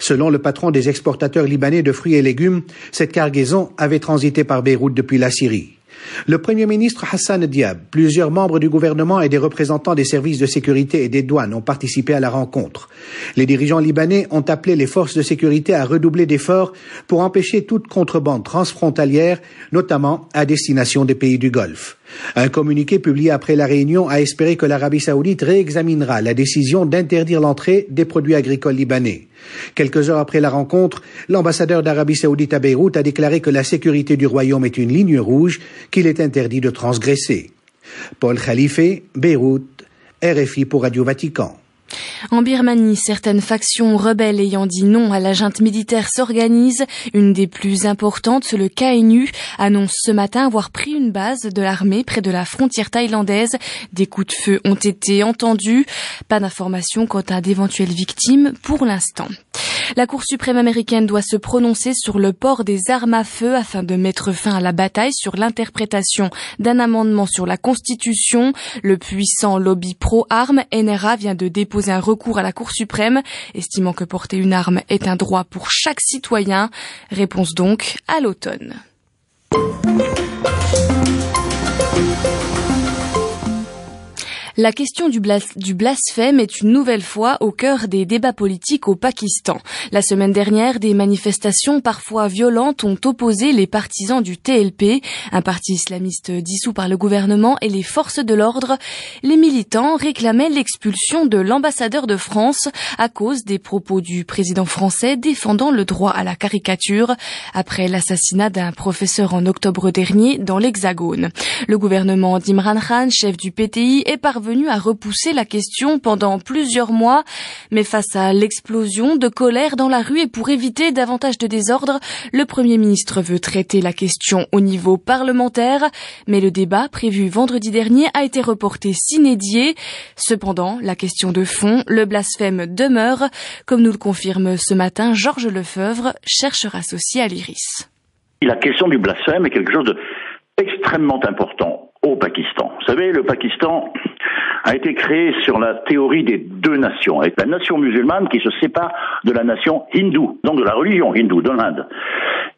Selon le patron des exportateurs libanais de fruits et légumes, cette cargaison avait transité par Beyrouth depuis la Syrie. Le Premier ministre Hassan Diab, plusieurs membres du gouvernement et des représentants des services de sécurité et des douanes ont participé à la rencontre. Les dirigeants libanais ont appelé les forces de sécurité à redoubler d'efforts pour empêcher toute contrebande transfrontalière, notamment à destination des pays du Golfe. Un communiqué publié après la réunion a espéré que l'Arabie saoudite réexaminera la décision d'interdire l'entrée des produits agricoles libanais. Quelques heures après la rencontre, l'ambassadeur d'Arabie saoudite à Beyrouth a déclaré que la sécurité du royaume est une ligne rouge qu'il est interdit de transgresser. Paul Khalife, Beyrouth, RFI pour Radio Vatican. En Birmanie, certaines factions rebelles ayant dit non à la junte militaire s'organisent. Une des plus importantes, le KNU, annonce ce matin avoir pris une base de l'armée près de la frontière thaïlandaise. Des coups de feu ont été entendus. Pas d'informations quant à d'éventuelles victimes pour l'instant. La Cour suprême américaine doit se prononcer sur le port des armes à feu afin de mettre fin à la bataille sur l'interprétation d'un amendement sur la Constitution. Le puissant lobby pro-armes, NRA, vient de déposer un recours à la Cour suprême, estimant que porter une arme est un droit pour chaque citoyen. Réponse donc à l'automne. La question du, blasphème est une nouvelle fois au cœur des débats politiques au Pakistan. La semaine dernière, des manifestations parfois violentes ont opposé les partisans du TLP, un parti islamiste dissous par le gouvernement et les forces de l'ordre. Les militants réclamaient l'expulsion de l'ambassadeur de France à cause des propos du président français défendant le droit à la caricature après l'assassinat d'un professeur en octobre dernier dans l'Hexagone. Le gouvernement d'Imran Khan, chef du PTI, est parvenu à repousser la question pendant plusieurs mois, mais face à l'explosion de colère dans la rue et pour éviter davantage de désordre, le Premier ministre veut traiter la question au niveau parlementaire, mais le débat prévu vendredi dernier a été reporté s'inédier. Cependant, la question de fond, le blasphème demeure, comme nous le confirme ce matin Georges Lefebvre, chercheur associé à l'IRIS. La question du blasphème est quelque chose d'extrêmement important au Pakistan. Vous savez, le Pakistan a été créé sur la théorie des deux nations, avec la nation musulmane qui se sépare de la nation hindoue, donc de la religion hindoue, de l'Inde.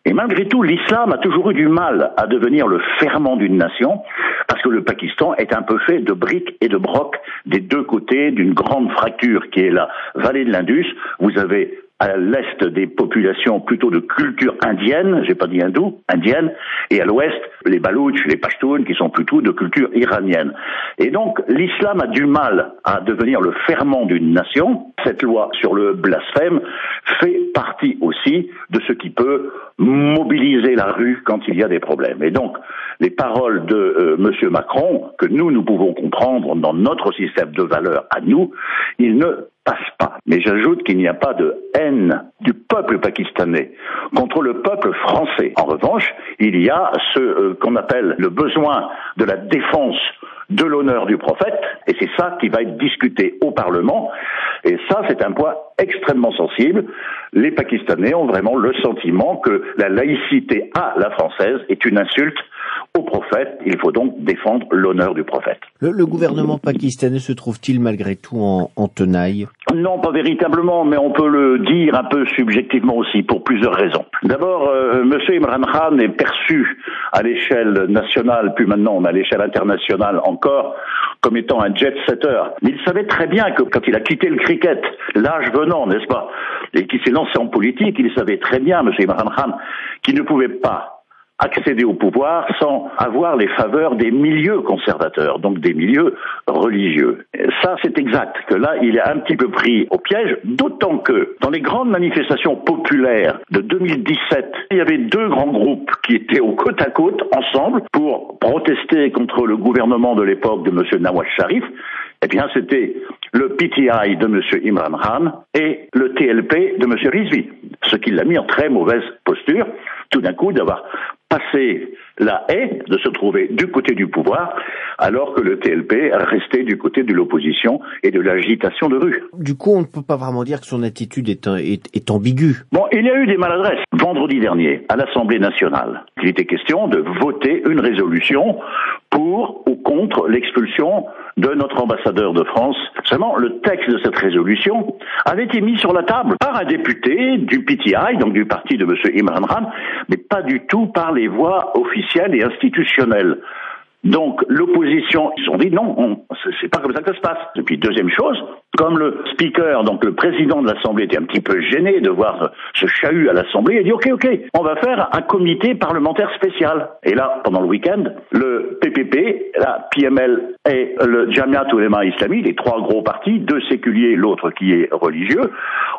Et malgré tout, l'islam a toujours eu du mal à devenir le ferment d'une nation, parce que le Pakistan est un peu fait de briques et de brocs des deux côtés d'une grande fracture qui est la vallée de l'Indus. Vous avez à l'est des populations plutôt de culture indienne, j'ai pas dit hindoue, indienne, et à l'ouest les Balouches, les Pashtuns qui sont plutôt de culture iranienne. Et donc l'islam a du mal à devenir le ferment d'une nation. Cette loi sur le blasphème fait partie aussi de ce qui peut mobiliser la rue quand il y a des problèmes. Et donc les paroles de euh, Monsieur Macron que nous nous pouvons comprendre dans notre système de valeurs à nous, ne passe pas. Mais j'ajoute qu'il n'y a pas de haine du peuple pakistanais contre le peuple français. En revanche, il y a ce euh, qu'on appelle le besoin de la défense de l'honneur du prophète, et c'est ça qui va être discuté au Parlement, et ça c'est un point extrêmement sensible. Les Pakistanais ont vraiment le sentiment que la laïcité à la française est une insulte au prophète. Il faut donc défendre l'honneur du prophète. Le, gouvernement pakistanais se trouve-t-il malgré tout en, tenaille? Non, pas véritablement, mais on peut le dire un peu subjectivement aussi, pour plusieurs raisons. D'abord, euh, M. Imran Khan est perçu à l'échelle nationale, puis maintenant à l'échelle internationale encore, comme étant un jet-setter. Mais il savait très bien que quand il a quitté le cricket, l'âge venant, n'est-ce pas, et qu'il s'est lancé en politique, il savait très bien, M. Imran Khan, qu'il ne pouvait pas accéder au pouvoir sans avoir les faveurs des milieux conservateurs, donc des milieux religieux. Ça, c'est exact, que là, il est un petit peu pris au piège, d'autant que dans les grandes manifestations populaires de 2017, il y avait deux grands groupes qui étaient au côte à côte, ensemble, pour protester contre le gouvernement de l'époque de M. Nawaz Sharif, eh bien, c'était le PTI de M. Imran Khan et le TLP de M. Rizvi, ce qui l'a mis en très mauvaise posture, tout d'un coup, d'avoir passé la haie de se trouver du côté du pouvoir, alors que le TLP restait du côté de l'opposition et de l'agitation de rue. Du coup, on ne peut pas vraiment dire que son attitude est, est, est ambiguë. Bon, il y a eu des maladresses. Vendredi dernier, à l'Assemblée nationale, il était question de voter une résolution pour ou contre l'expulsion de notre ambassadeur de France. Seulement, le texte de cette résolution avait été mis sur la table par un député du PTI, donc du parti de M. Imran Khan, mais pas du tout par les voix officielles et institutionnelles. Donc l'opposition, ils ont dit non, c'est pas comme ça que ça se passe. Et puis deuxième chose, comme le speaker, donc le président de l'Assemblée était un petit peu gêné de voir ce chahut à l'Assemblée, il a dit ok ok, on va faire un comité parlementaire spécial. Et là, pendant le week-end, le PPP, la PML et le Jamiat Ulema Islami, les trois gros partis, deux séculiers, l'autre qui est religieux,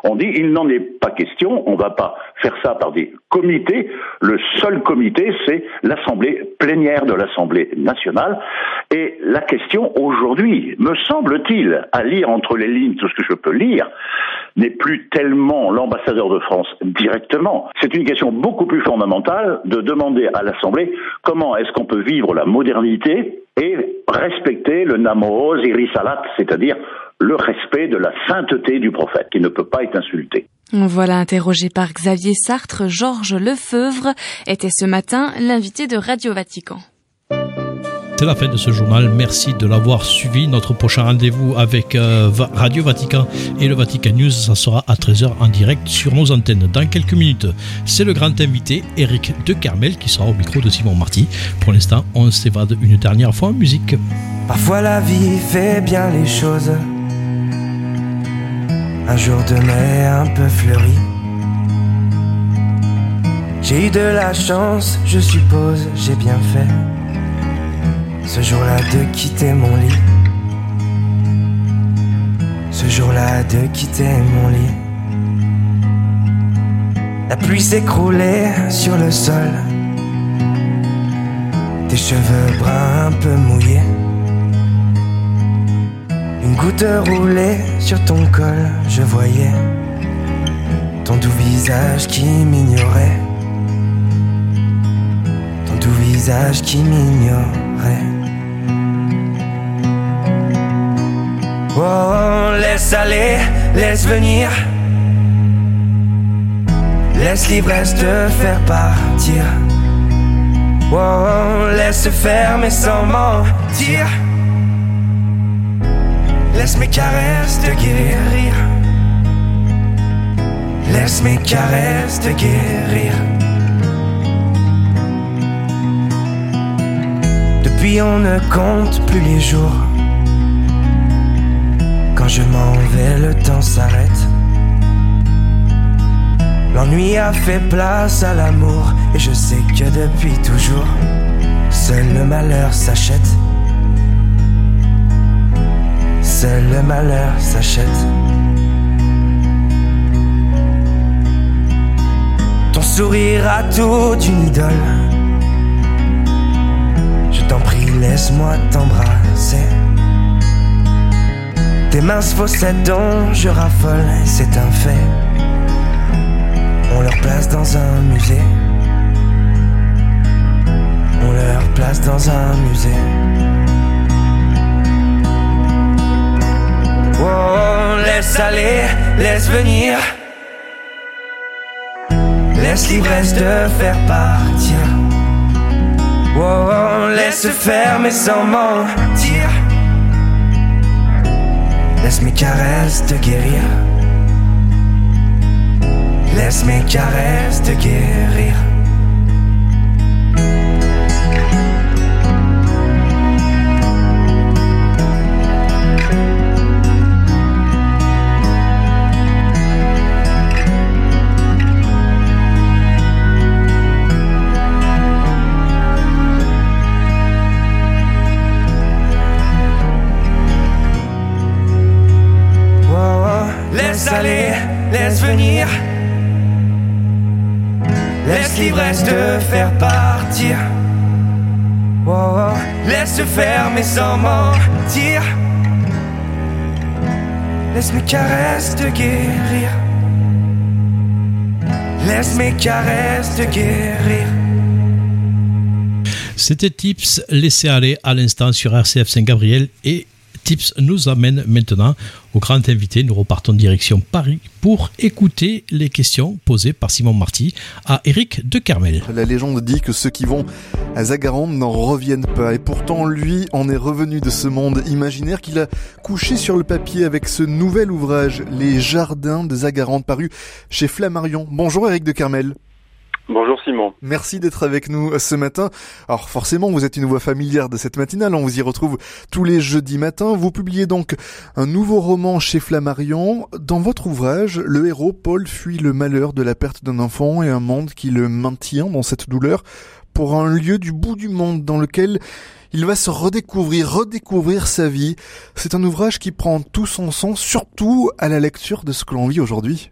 ont dit il n'en est pas question, on va pas faire ça par des comités. Le seul comité, c'est l'Assemblée plénière de l'Assemblée nationale. Et la question aujourd'hui, me semble-t-il, à lire entre les lignes tout ce que je peux lire, n'est plus tellement l'ambassadeur de France directement. C'est une question beaucoup plus fondamentale de demander à l'Assemblée comment est-ce qu'on peut vivre la modernité et respecter le namos irisalat, c'est-à-dire le respect de la sainteté du prophète, qui ne peut pas être insulté. Voilà, interrogé par Xavier Sartre, Georges Lefeuvre était ce matin l'invité de Radio Vatican. C'est la fin de ce journal. Merci de l'avoir suivi. Notre prochain rendez-vous avec euh, Radio Vatican et le Vatican News, ça sera à 13h en direct sur nos antennes. Dans quelques minutes, c'est le grand invité Eric de Carmel qui sera au micro de Simon Marty. Pour l'instant, on s'évade une dernière fois en musique. Parfois la vie fait bien les choses. Un jour de mai un peu fleuri. J'ai eu de la chance, je suppose, j'ai bien fait ce jour-là de quitter mon lit. Ce jour-là de quitter mon lit. La pluie s'écroulait sur le sol. Tes cheveux bruns un peu mouillés. Une goutte roulait sur ton col, je voyais ton doux visage qui m'ignorait. Ton doux visage qui m'ignorait. Oh, laisse aller, laisse venir. Laisse l'ivresse te faire partir. Oh, laisse faire mais sans mentir. Laisse mes caresses te guérir. Laisse mes caresses te guérir. Depuis on ne compte plus les jours. Quand je m'en vais, le temps s'arrête. L'ennui a fait place à l'amour et je sais que depuis toujours, seul le malheur s'achète. Seul le malheur s'achète. Ton sourire a tout d'une idole. Laisse-moi t'embrasser. Tes minces faussettes dont je raffole, c'est un fait. On leur place dans un musée. On leur place dans un musée. Oh, laisse aller, laisse venir. Laisse l'ivresse te faire partir. Oh, laisse faire mais sans mentir. Laisse mes caresses te guérir. Laisse mes caresses te guérir. Laisse aller, laisse venir. Laisse l'ivresse te faire partir. Laisse se faire mais sans mentir. Laisse mes caresses te guérir. Laisse mes caresses te guérir. C'était Tips laissé aller à l'instant sur RCF Saint-Gabriel et Tips nous amène maintenant au grand invité. Nous repartons direction Paris pour écouter les questions posées par Simon Marty à Eric de Carmel. La légende dit que ceux qui vont à Zagarande n'en reviennent pas. Et pourtant, lui en est revenu de ce monde imaginaire qu'il a couché sur le papier avec ce nouvel ouvrage, Les Jardins de Zagarande, paru chez Flammarion. Bonjour Eric de Carmel. Bonjour Simon. Merci d'être avec nous ce matin. Alors forcément, vous êtes une voix familière de cette matinale, on vous y retrouve tous les jeudis matins. Vous publiez donc un nouveau roman chez Flammarion. Dans votre ouvrage, le héros Paul fuit le malheur de la perte d'un enfant et un monde qui le maintient dans cette douleur pour un lieu du bout du monde dans lequel il va se redécouvrir, redécouvrir sa vie. C'est un ouvrage qui prend tout son sens, surtout à la lecture de ce que l'on vit aujourd'hui.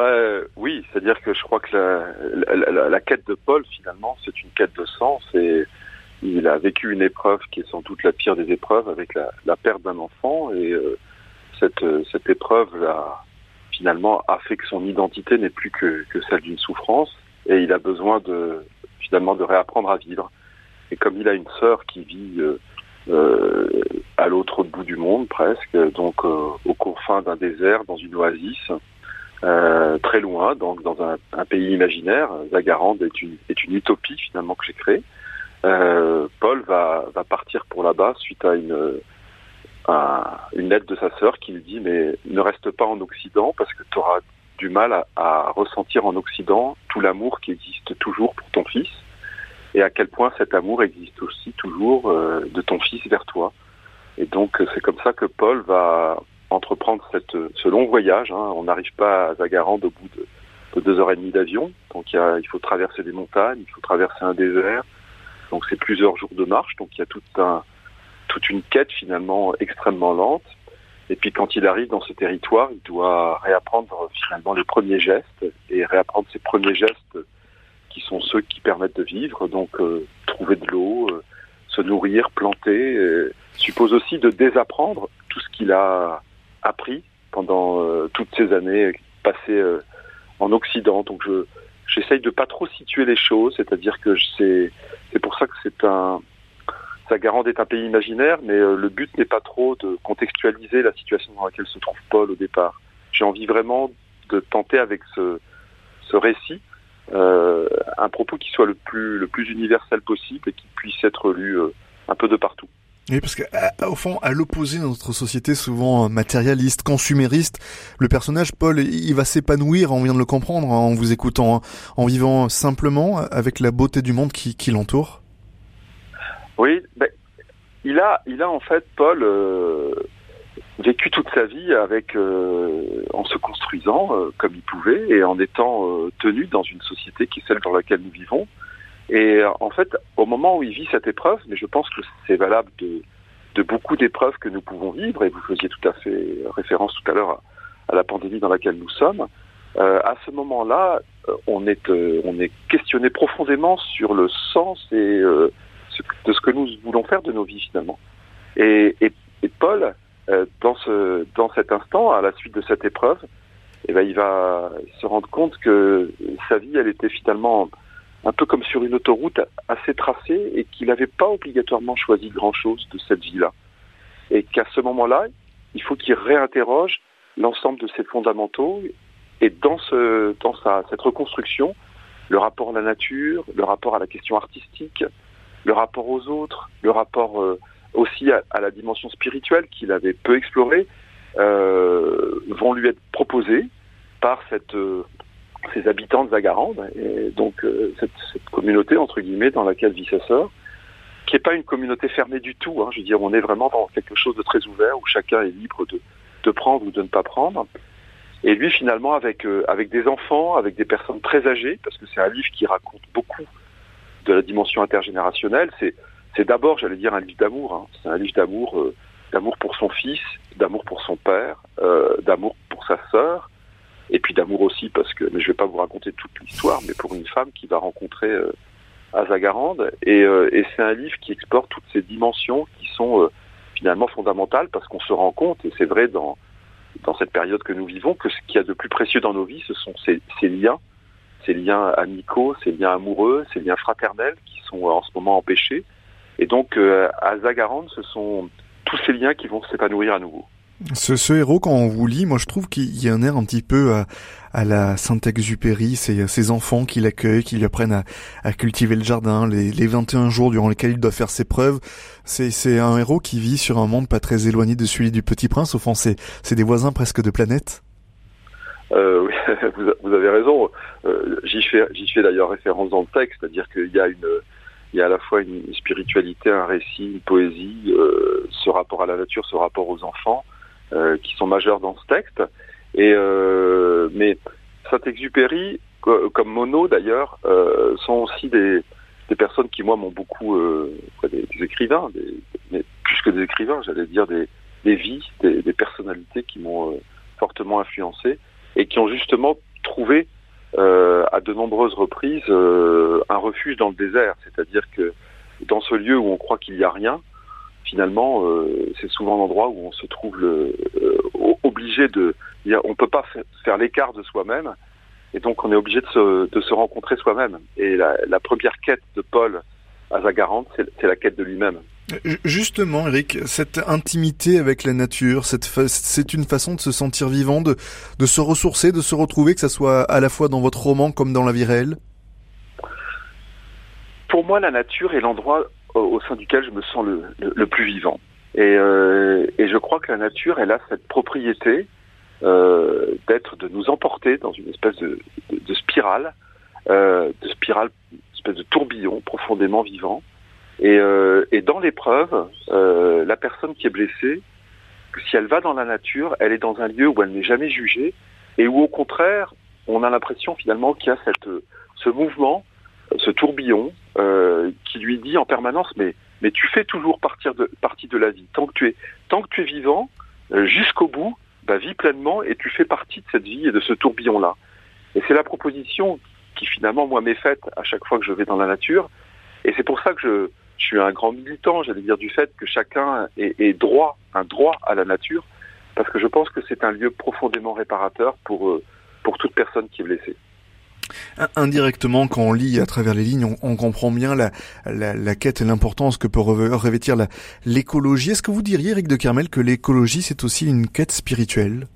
Bah, oui, c'est-à-dire que je crois que la, quête de Paul, finalement, c'est une quête de sens et il a vécu une épreuve qui est sans doute la pire des épreuves avec la, perte d'un enfant et euh, cette, cette épreuve finalement a fait que son identité n'est plus que, celle d'une souffrance et il a besoin de finalement de réapprendre à vivre. Et comme il a une sœur qui vit euh, euh, à l'autre bout du monde presque, donc euh, aux confins d'un désert, dans une oasis, euh, très loin, donc dans un, pays imaginaire. Zagarande est une, utopie finalement que j'ai créée. Euh, Paul va, partir pour là-bas suite à une, une lettre de sa sœur qui lui dit mais ne reste pas en Occident parce que tu auras du mal à, à, ressentir en Occident tout l'amour qui existe toujours pour ton fils et à quel point cet amour existe aussi toujours euh, de ton fils vers toi. Et donc c'est comme ça que Paul va entreprendre cette, ce long voyage. Hein. On n'arrive pas à Zagarande au bout de, de deux heures et demie d'avion. Donc il, faut traverser des montagnes, il faut traverser un désert. Donc c'est plusieurs jours de marche. Donc il y a toute une quête finalement extrêmement lente. Et puis quand il arrive dans ce territoire, il doit réapprendre finalement les premiers gestes et réapprendre ces premiers gestes qui sont ceux qui permettent de vivre. Donc euh, trouver de l'eau, euh, se nourrir, planter, euh, suppose aussi de désapprendre tout ce qu'il a appris pendant euh, toutes ces années passées euh, en Occident. Donc je j'essaye de pas trop situer les choses, c'est-à-dire que c'est c'est pour ça que c'est un Sagarande est un pays imaginaire, mais euh, le but n'est pas trop de contextualiser la situation dans laquelle se trouve Paul au départ. J'ai envie vraiment de tenter avec ce ce récit euh, un propos qui soit le plus le plus universel possible et qui puisse être lu euh, un peu de partout. Oui, parce que au fond, à l'opposé de notre société souvent matérialiste, consumériste, le personnage Paul, il va s'épanouir, on vient de le comprendre en vous écoutant, hein, en vivant simplement avec la beauté du monde qui, l'entoure. Oui, ben, il a, il a en fait Paul euh, vécu toute sa vie avec, euh, en se construisant euh, comme il pouvait et en étant tenu dans une société qui est celle dans laquelle nous vivons. Et en fait, au moment où il vit cette épreuve, mais je pense que c'est valable de, beaucoup d'épreuves que nous pouvons vivre, et vous faisiez tout à fait référence tout à l'heure à, la pandémie dans laquelle nous sommes, euh, à ce moment-là, on est, euh, on est questionné profondément sur le sens et euh, de ce que nous voulons faire de nos vies finalement. Et, Paul, dans cet instant, à la suite de cette épreuve, eh ben, il va se rendre compte que sa vie, elle était finalement un peu comme sur une autoroute assez tracée et qu'il n'avait pas obligatoirement choisi grand-chose de cette vie-là. Et qu'à ce moment-là, il faut qu'il réinterroge l'ensemble de ses fondamentaux et dans, sa, cette reconstruction, le rapport à la nature, le rapport à la question artistique, le rapport aux autres, le rapport euh, aussi à, la dimension spirituelle qu'il avait peu explorée, euh, vont lui être proposées par cette, euh, ces habitants de Zagarande, et donc euh, cette, communauté, entre guillemets, dans laquelle vit sa sœur, qui n'est pas une communauté fermée du tout. Hein, je veux dire, on est vraiment dans quelque chose de très ouvert, où chacun est libre de, prendre ou de ne pas prendre. Et lui, finalement, avec, euh, avec des enfants, avec des personnes très âgées, parce que c'est un livre qui raconte beaucoup de la dimension intergénérationnelle, c'est, d'abord, j'allais dire, un livre d'amour. Hein. C'est un livre d'amour, euh, d'amour pour son fils, d'amour pour son père, d'amour pour sa sœur, et puis d'amour aussi parce que, mais je vais pas vous raconter toute l'histoire, mais pour une femme qui va rencontrer euh, à Zagarande, et, euh, et c'est un livre qui explore toutes ces dimensions qui sont euh, finalement fondamentales parce qu'on se rend compte, et c'est vrai dans dans cette période que nous vivons, que ce qu'il y a de plus précieux dans nos vies, ce sont ces, liens, ces liens amicaux, ces liens amoureux, ces liens fraternels qui sont en ce moment empêchés. Et donc, euh, à ce sont tous ces liens qui vont s'épanouir à nouveau. Ce, ce, héros, quand on vous lit, moi je trouve qu'il y a un air un petit peu à, à la Saint-Exupéry, c'est ses enfants qui l'accueillent, qui lui apprennent à, à, cultiver le jardin, les, les 21 jours durant lesquels il doit faire ses preuves. C'est un héros qui vit sur un monde pas très éloigné de celui du Petit Prince, au fond c'est des voisins presque de planète. Euh, oui, vous, avez raison. Euh, J'y fais, fais d'ailleurs référence dans le texte, c'est-à-dire qu'il y a une il y a à la fois une spiritualité, un récit, une poésie, euh, ce rapport à la nature, ce rapport aux enfants, euh, qui sont majeurs dans ce texte. Et euh, mais Saint-Exupéry, comme Monod d'ailleurs, euh, sont aussi des, personnes qui moi m'ont beaucoup euh, des, écrivains, mais plus que des écrivains, j'allais dire des, vies, des, personnalités qui m'ont euh, fortement influencé et qui ont justement trouvé euh, à de nombreuses reprises euh, un refuge dans le désert, c'est-à-dire que dans ce lieu où on croit qu'il n'y a rien, finalement, euh, c'est souvent l'endroit où on se trouve le, euh, obligé de. On peut pas faire l'écart de soi-même, et donc on est obligé de se, de se rencontrer soi-même. Et la, la, première quête de Paul à Zagarante, c'est la quête de lui-même. Justement, Eric, cette intimité avec la nature, c'est une façon de se sentir vivant, de, de se ressourcer, de se retrouver, que ça soit à la fois dans votre roman comme dans la vie réelle? Pour moi, la nature est l'endroit au sein duquel je me sens le, le, plus vivant. Et, euh, et, je crois que la nature, elle a cette propriété euh, d'être, de nous emporter dans une espèce de, de, spirale, euh, de spirale, une espèce de tourbillon profondément vivant. Et, et dans l'épreuve, la personne qui est blessée, si elle va dans la nature, elle est dans un lieu où elle n'est jamais jugée et où au contraire, on a l'impression finalement qu'il y a cette, ce mouvement, ce tourbillon euh, qui lui dit en permanence mais mais tu fais toujours partie de la vie tant que tu es vivant euh, jusqu'au bout, bah, vis pleinement et tu fais partie de cette vie et de ce tourbillon là. Et c'est la proposition qui finalement moi m'est faite à chaque fois que je vais dans la nature et c'est pour ça que je suis un grand militant, j'allais dire, du fait que chacun ait, droit, un droit à la nature, parce que je pense que c'est un lieu profondément réparateur pour, pour toute personne qui est blessée. Indirectement, quand on lit à travers les lignes, on, comprend bien la, la, quête et l'importance que peut revêtir l'écologie. Est-ce que vous diriez, Eric de Kermel, que l'écologie, c'est aussi une quête spirituelle?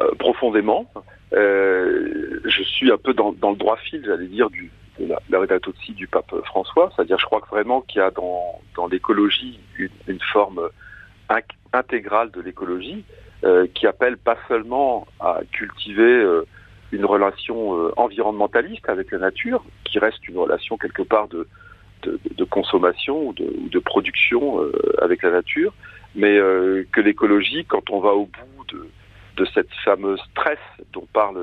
Euh, Profondément. Euh, je suis un peu dans, dans le droit fil, j'allais dire, de la, la Laudato Si du pape François, c'est-à-dire je crois que vraiment qu'il y a dans, dans l'écologie une, forme intégrale de l'écologie euh, qui appelle pas seulement à cultiver une relation euh, environnementaliste avec la nature, qui reste une relation quelque part de, consommation ou de, production euh, avec la nature, mais euh, que l'écologie, quand on va au bout de, cette fameuse stress dont parle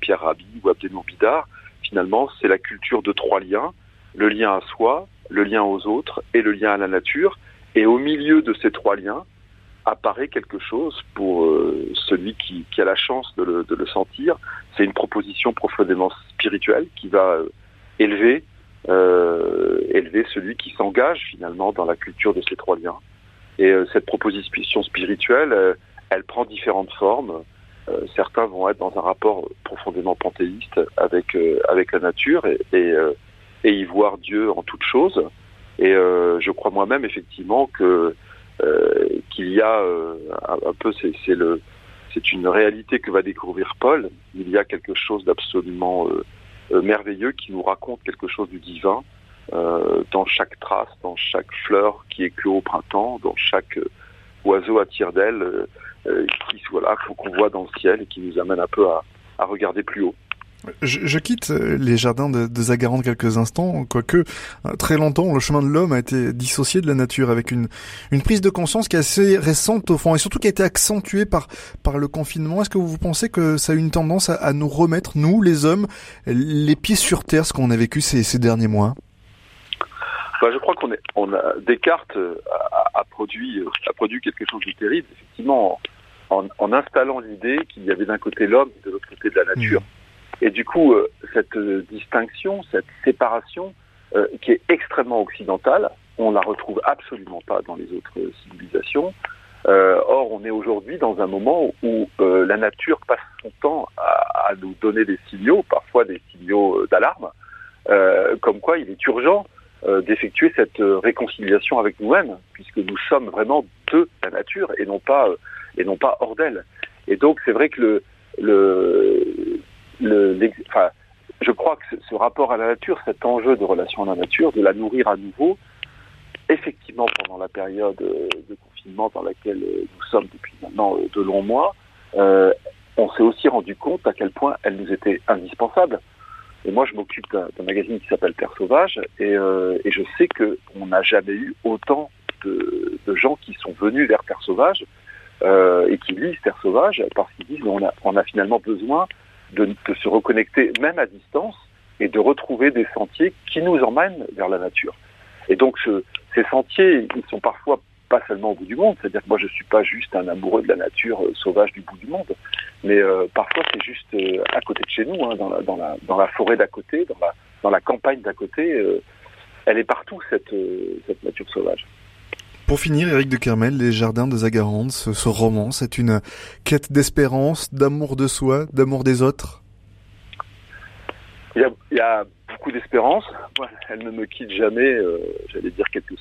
Pierre Rabhi ou Abdelmour Bidar, finalement, c'est la culture de trois liens, le lien à soi, le lien aux autres et le lien à la nature. Et au milieu de ces trois liens apparaît quelque chose pour euh, celui qui, a la chance de le, sentir. C'est une proposition profondément spirituelle qui va euh, élever, euh, élever celui qui s'engage finalement dans la culture de ces trois liens. Et cette proposition spirituelle, elle prend différentes formes. Certains vont être dans un rapport profondément panthéiste avec avec la nature et, et, et, y voir Dieu en toute chose. Et je crois moi-même effectivement que qu'il y a un, un, peu c'est une réalité que va découvrir Paul. Il y a quelque chose d'absolument merveilleux qui nous raconte quelque chose du divin euh, dans chaque trace, dans chaque fleur qui éclot au printemps, dans chaque euh, oiseau à tire-d'aile euh, qui soit là, qu'on voit dans le ciel et qui nous amène un peu à regarder plus haut. Je, je, quitte les jardins de, de Zagaran quelques instants, quoique très longtemps le chemin de l'homme a été dissocié de la nature avec une, une prise de conscience qui est assez récente au fond et surtout qui a été accentuée par, par le confinement. Est-ce que vous pensez que ça a une tendance à, à nous remettre, nous les hommes, les pieds sur terre, ce qu'on a vécu ces, ces derniers mois? Bah, je crois qu'on est, on a Descartes a, a, produit a produit quelque chose de terrible, effectivement, en, en installant l'idée qu'il y avait d'un côté l'homme et de l'autre côté de la nature. Mmh. Et du coup, euh, cette euh, distinction, cette séparation, euh, qui est extrêmement occidentale, on la retrouve absolument pas dans les autres civilisations. Or, on est aujourd'hui dans un moment où la nature passe son temps à, nous donner des signaux, parfois des signaux d'alarme, comme quoi il est urgent d'effectuer cette réconciliation avec nous-mêmes, puisque nous sommes vraiment de la nature et non pas et non pas hors d'elle. Et donc c'est vrai que le, je crois que ce, rapport à la nature, cet enjeu de relation à la nature, de la nourrir à nouveau, effectivement pendant la période de confinement dans laquelle nous sommes depuis maintenant de longs mois, euh, on s'est aussi rendu compte à quel point elle nous était indispensable. Et moi, je m'occupe d'un magazine qui s'appelle Terre Sauvage, et, euh, je sais qu'on n'a jamais eu autant de, gens qui sont venus vers Terre Sauvage euh, et qui lisent Terre Sauvage parce qu'ils disent on a, a finalement besoin de, se reconnecter même à distance et de retrouver des sentiers qui nous emmènent vers la nature. Et donc, ce, ces sentiers, ils sont parfois pas seulement au bout du monde, c'est-à-dire que moi je suis pas juste un amoureux de la nature euh, sauvage du bout du monde, mais euh, parfois c'est juste euh, à côté de chez nous, hein, dans, la, dans, la, dans la forêt d'à côté, dans la, dans la campagne d'à côté, elle est partout cette, cette nature sauvage. Pour finir, Eric de Kermel, Les Jardins de Zagarande, ce, roman, c'est une quête d'espérance, d'amour de soi, d'amour des autres? Il y, a, beaucoup d'espérance. Elle ne me quitte jamais, j'allais dire, quels que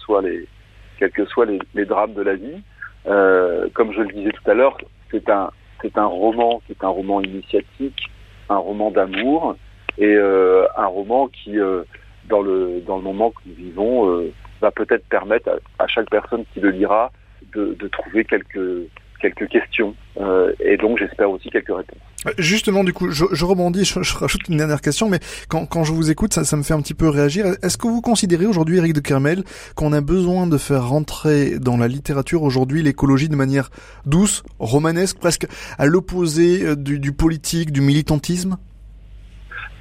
soient les, drames de la vie. Euh, comme je le disais tout à l'heure, c'est un, c'est roman qui est un roman initiatique, un roman d'amour et euh, un roman qui, euh, dans le moment que nous vivons, euh, va peut-être permettre à, chaque personne qui le lira de, de trouver quelques quelques questions euh, et donc j'espère aussi quelques réponses. Justement, du coup, je, je rebondis, je, rajoute une dernière question, mais quand, quand je vous écoute, ça, ça, me fait un petit peu réagir. Est-ce que vous considérez aujourd'hui, Eric de Kermel, qu'on a besoin de faire rentrer dans la littérature aujourd'hui l'écologie de manière douce, romanesque, presque à l'opposé du, du politique, du militantisme?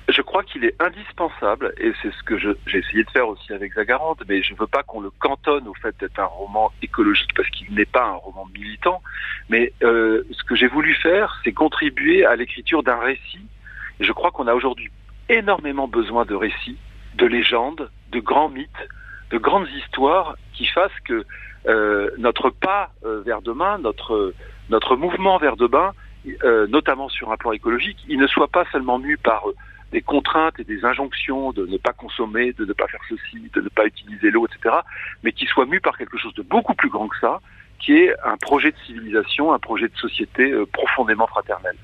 Je crois qu'il est indispensable, et c'est ce que j'ai essayé de faire aussi avec Zagarande, mais je ne veux pas qu'on le cantonne au fait d'être un roman écologique, parce qu'il n'est pas un roman militant, mais euh, ce que j'ai voulu faire, c'est contribuer à l'écriture d'un récit. Je crois qu'on a aujourd'hui énormément besoin de récits, de légendes, de grands mythes, de grandes histoires qui fassent que euh, notre pas euh, vers demain, notre, notre mouvement vers demain, notamment sur un plan écologique, il ne soit pas seulement mu par des contraintes et des injonctions de ne pas consommer, de ne pas faire ceci, de ne pas utiliser l'eau, etc., mais qui soit mu par quelque chose de beaucoup plus grand que ça, qui est un projet de civilisation, un projet de société euh, profondément fraternel.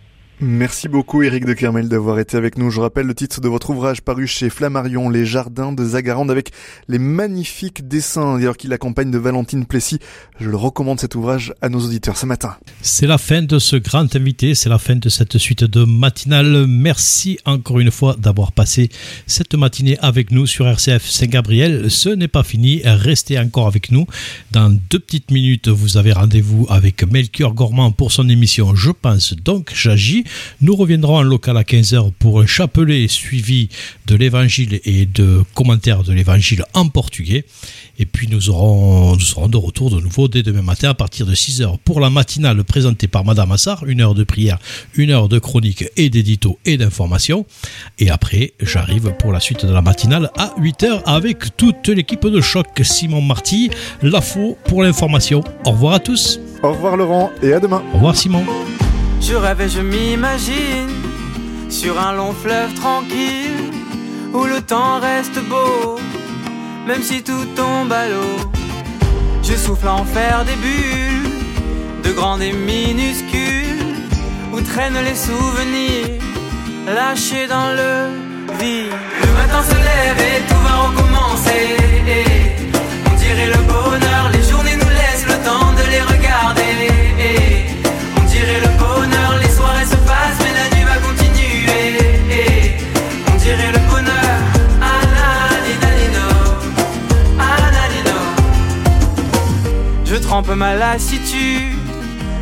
Merci beaucoup Eric de Kermel d'avoir été avec nous. Je rappelle le titre de votre ouvrage paru chez Flammarion, Les Jardins de Zagarande, avec les magnifiques dessins d'ailleurs qui l'accompagnent de Valentine Plessis. Je le recommande cet ouvrage à nos auditeurs ce matin. C'est la fin de ce grand invité, c'est la fin de cette suite de matinale. Merci encore une fois d'avoir passé cette matinée avec nous sur RCF Saint-Gabriel. Ce n'est pas fini, restez encore avec nous. Dans deux petites minutes, vous avez rendez-vous avec Melchior Gormand pour son émission Je pense donc j'agis. Nous reviendrons en local à 15h pour un chapelet suivi de l'évangile et de commentaires de l'évangile en portugais. Et puis nous aurons, nous serons de retour de nouveau dès demain matin à partir de 6h pour la matinale présentée par Madame Assar. Une heure de prière, une heure de chronique et d'édito et d'information. Et après, j'arrive pour la suite de la matinale à 8h avec toute l'équipe de choc. Simon Marty, la faux pour l'information. Au revoir à tous. Au revoir Laurent et à demain. Au revoir Simon. Je rêve et je m'imagine sur un long fleuve tranquille où le temps reste beau, même si tout tombe à l'eau. Je souffle en faire des bulles, de grandes et minuscules, où traînent les souvenirs lâchés dans le vide. Le matin se lève et tout va recommencer. On dirait le bonheur, trempe ma lassitude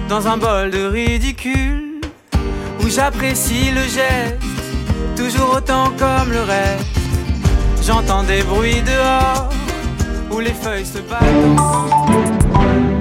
dans un bol de ridicule où j'apprécie le geste, toujours autant comme le reste. J'entends des bruits dehors où les feuilles se battent.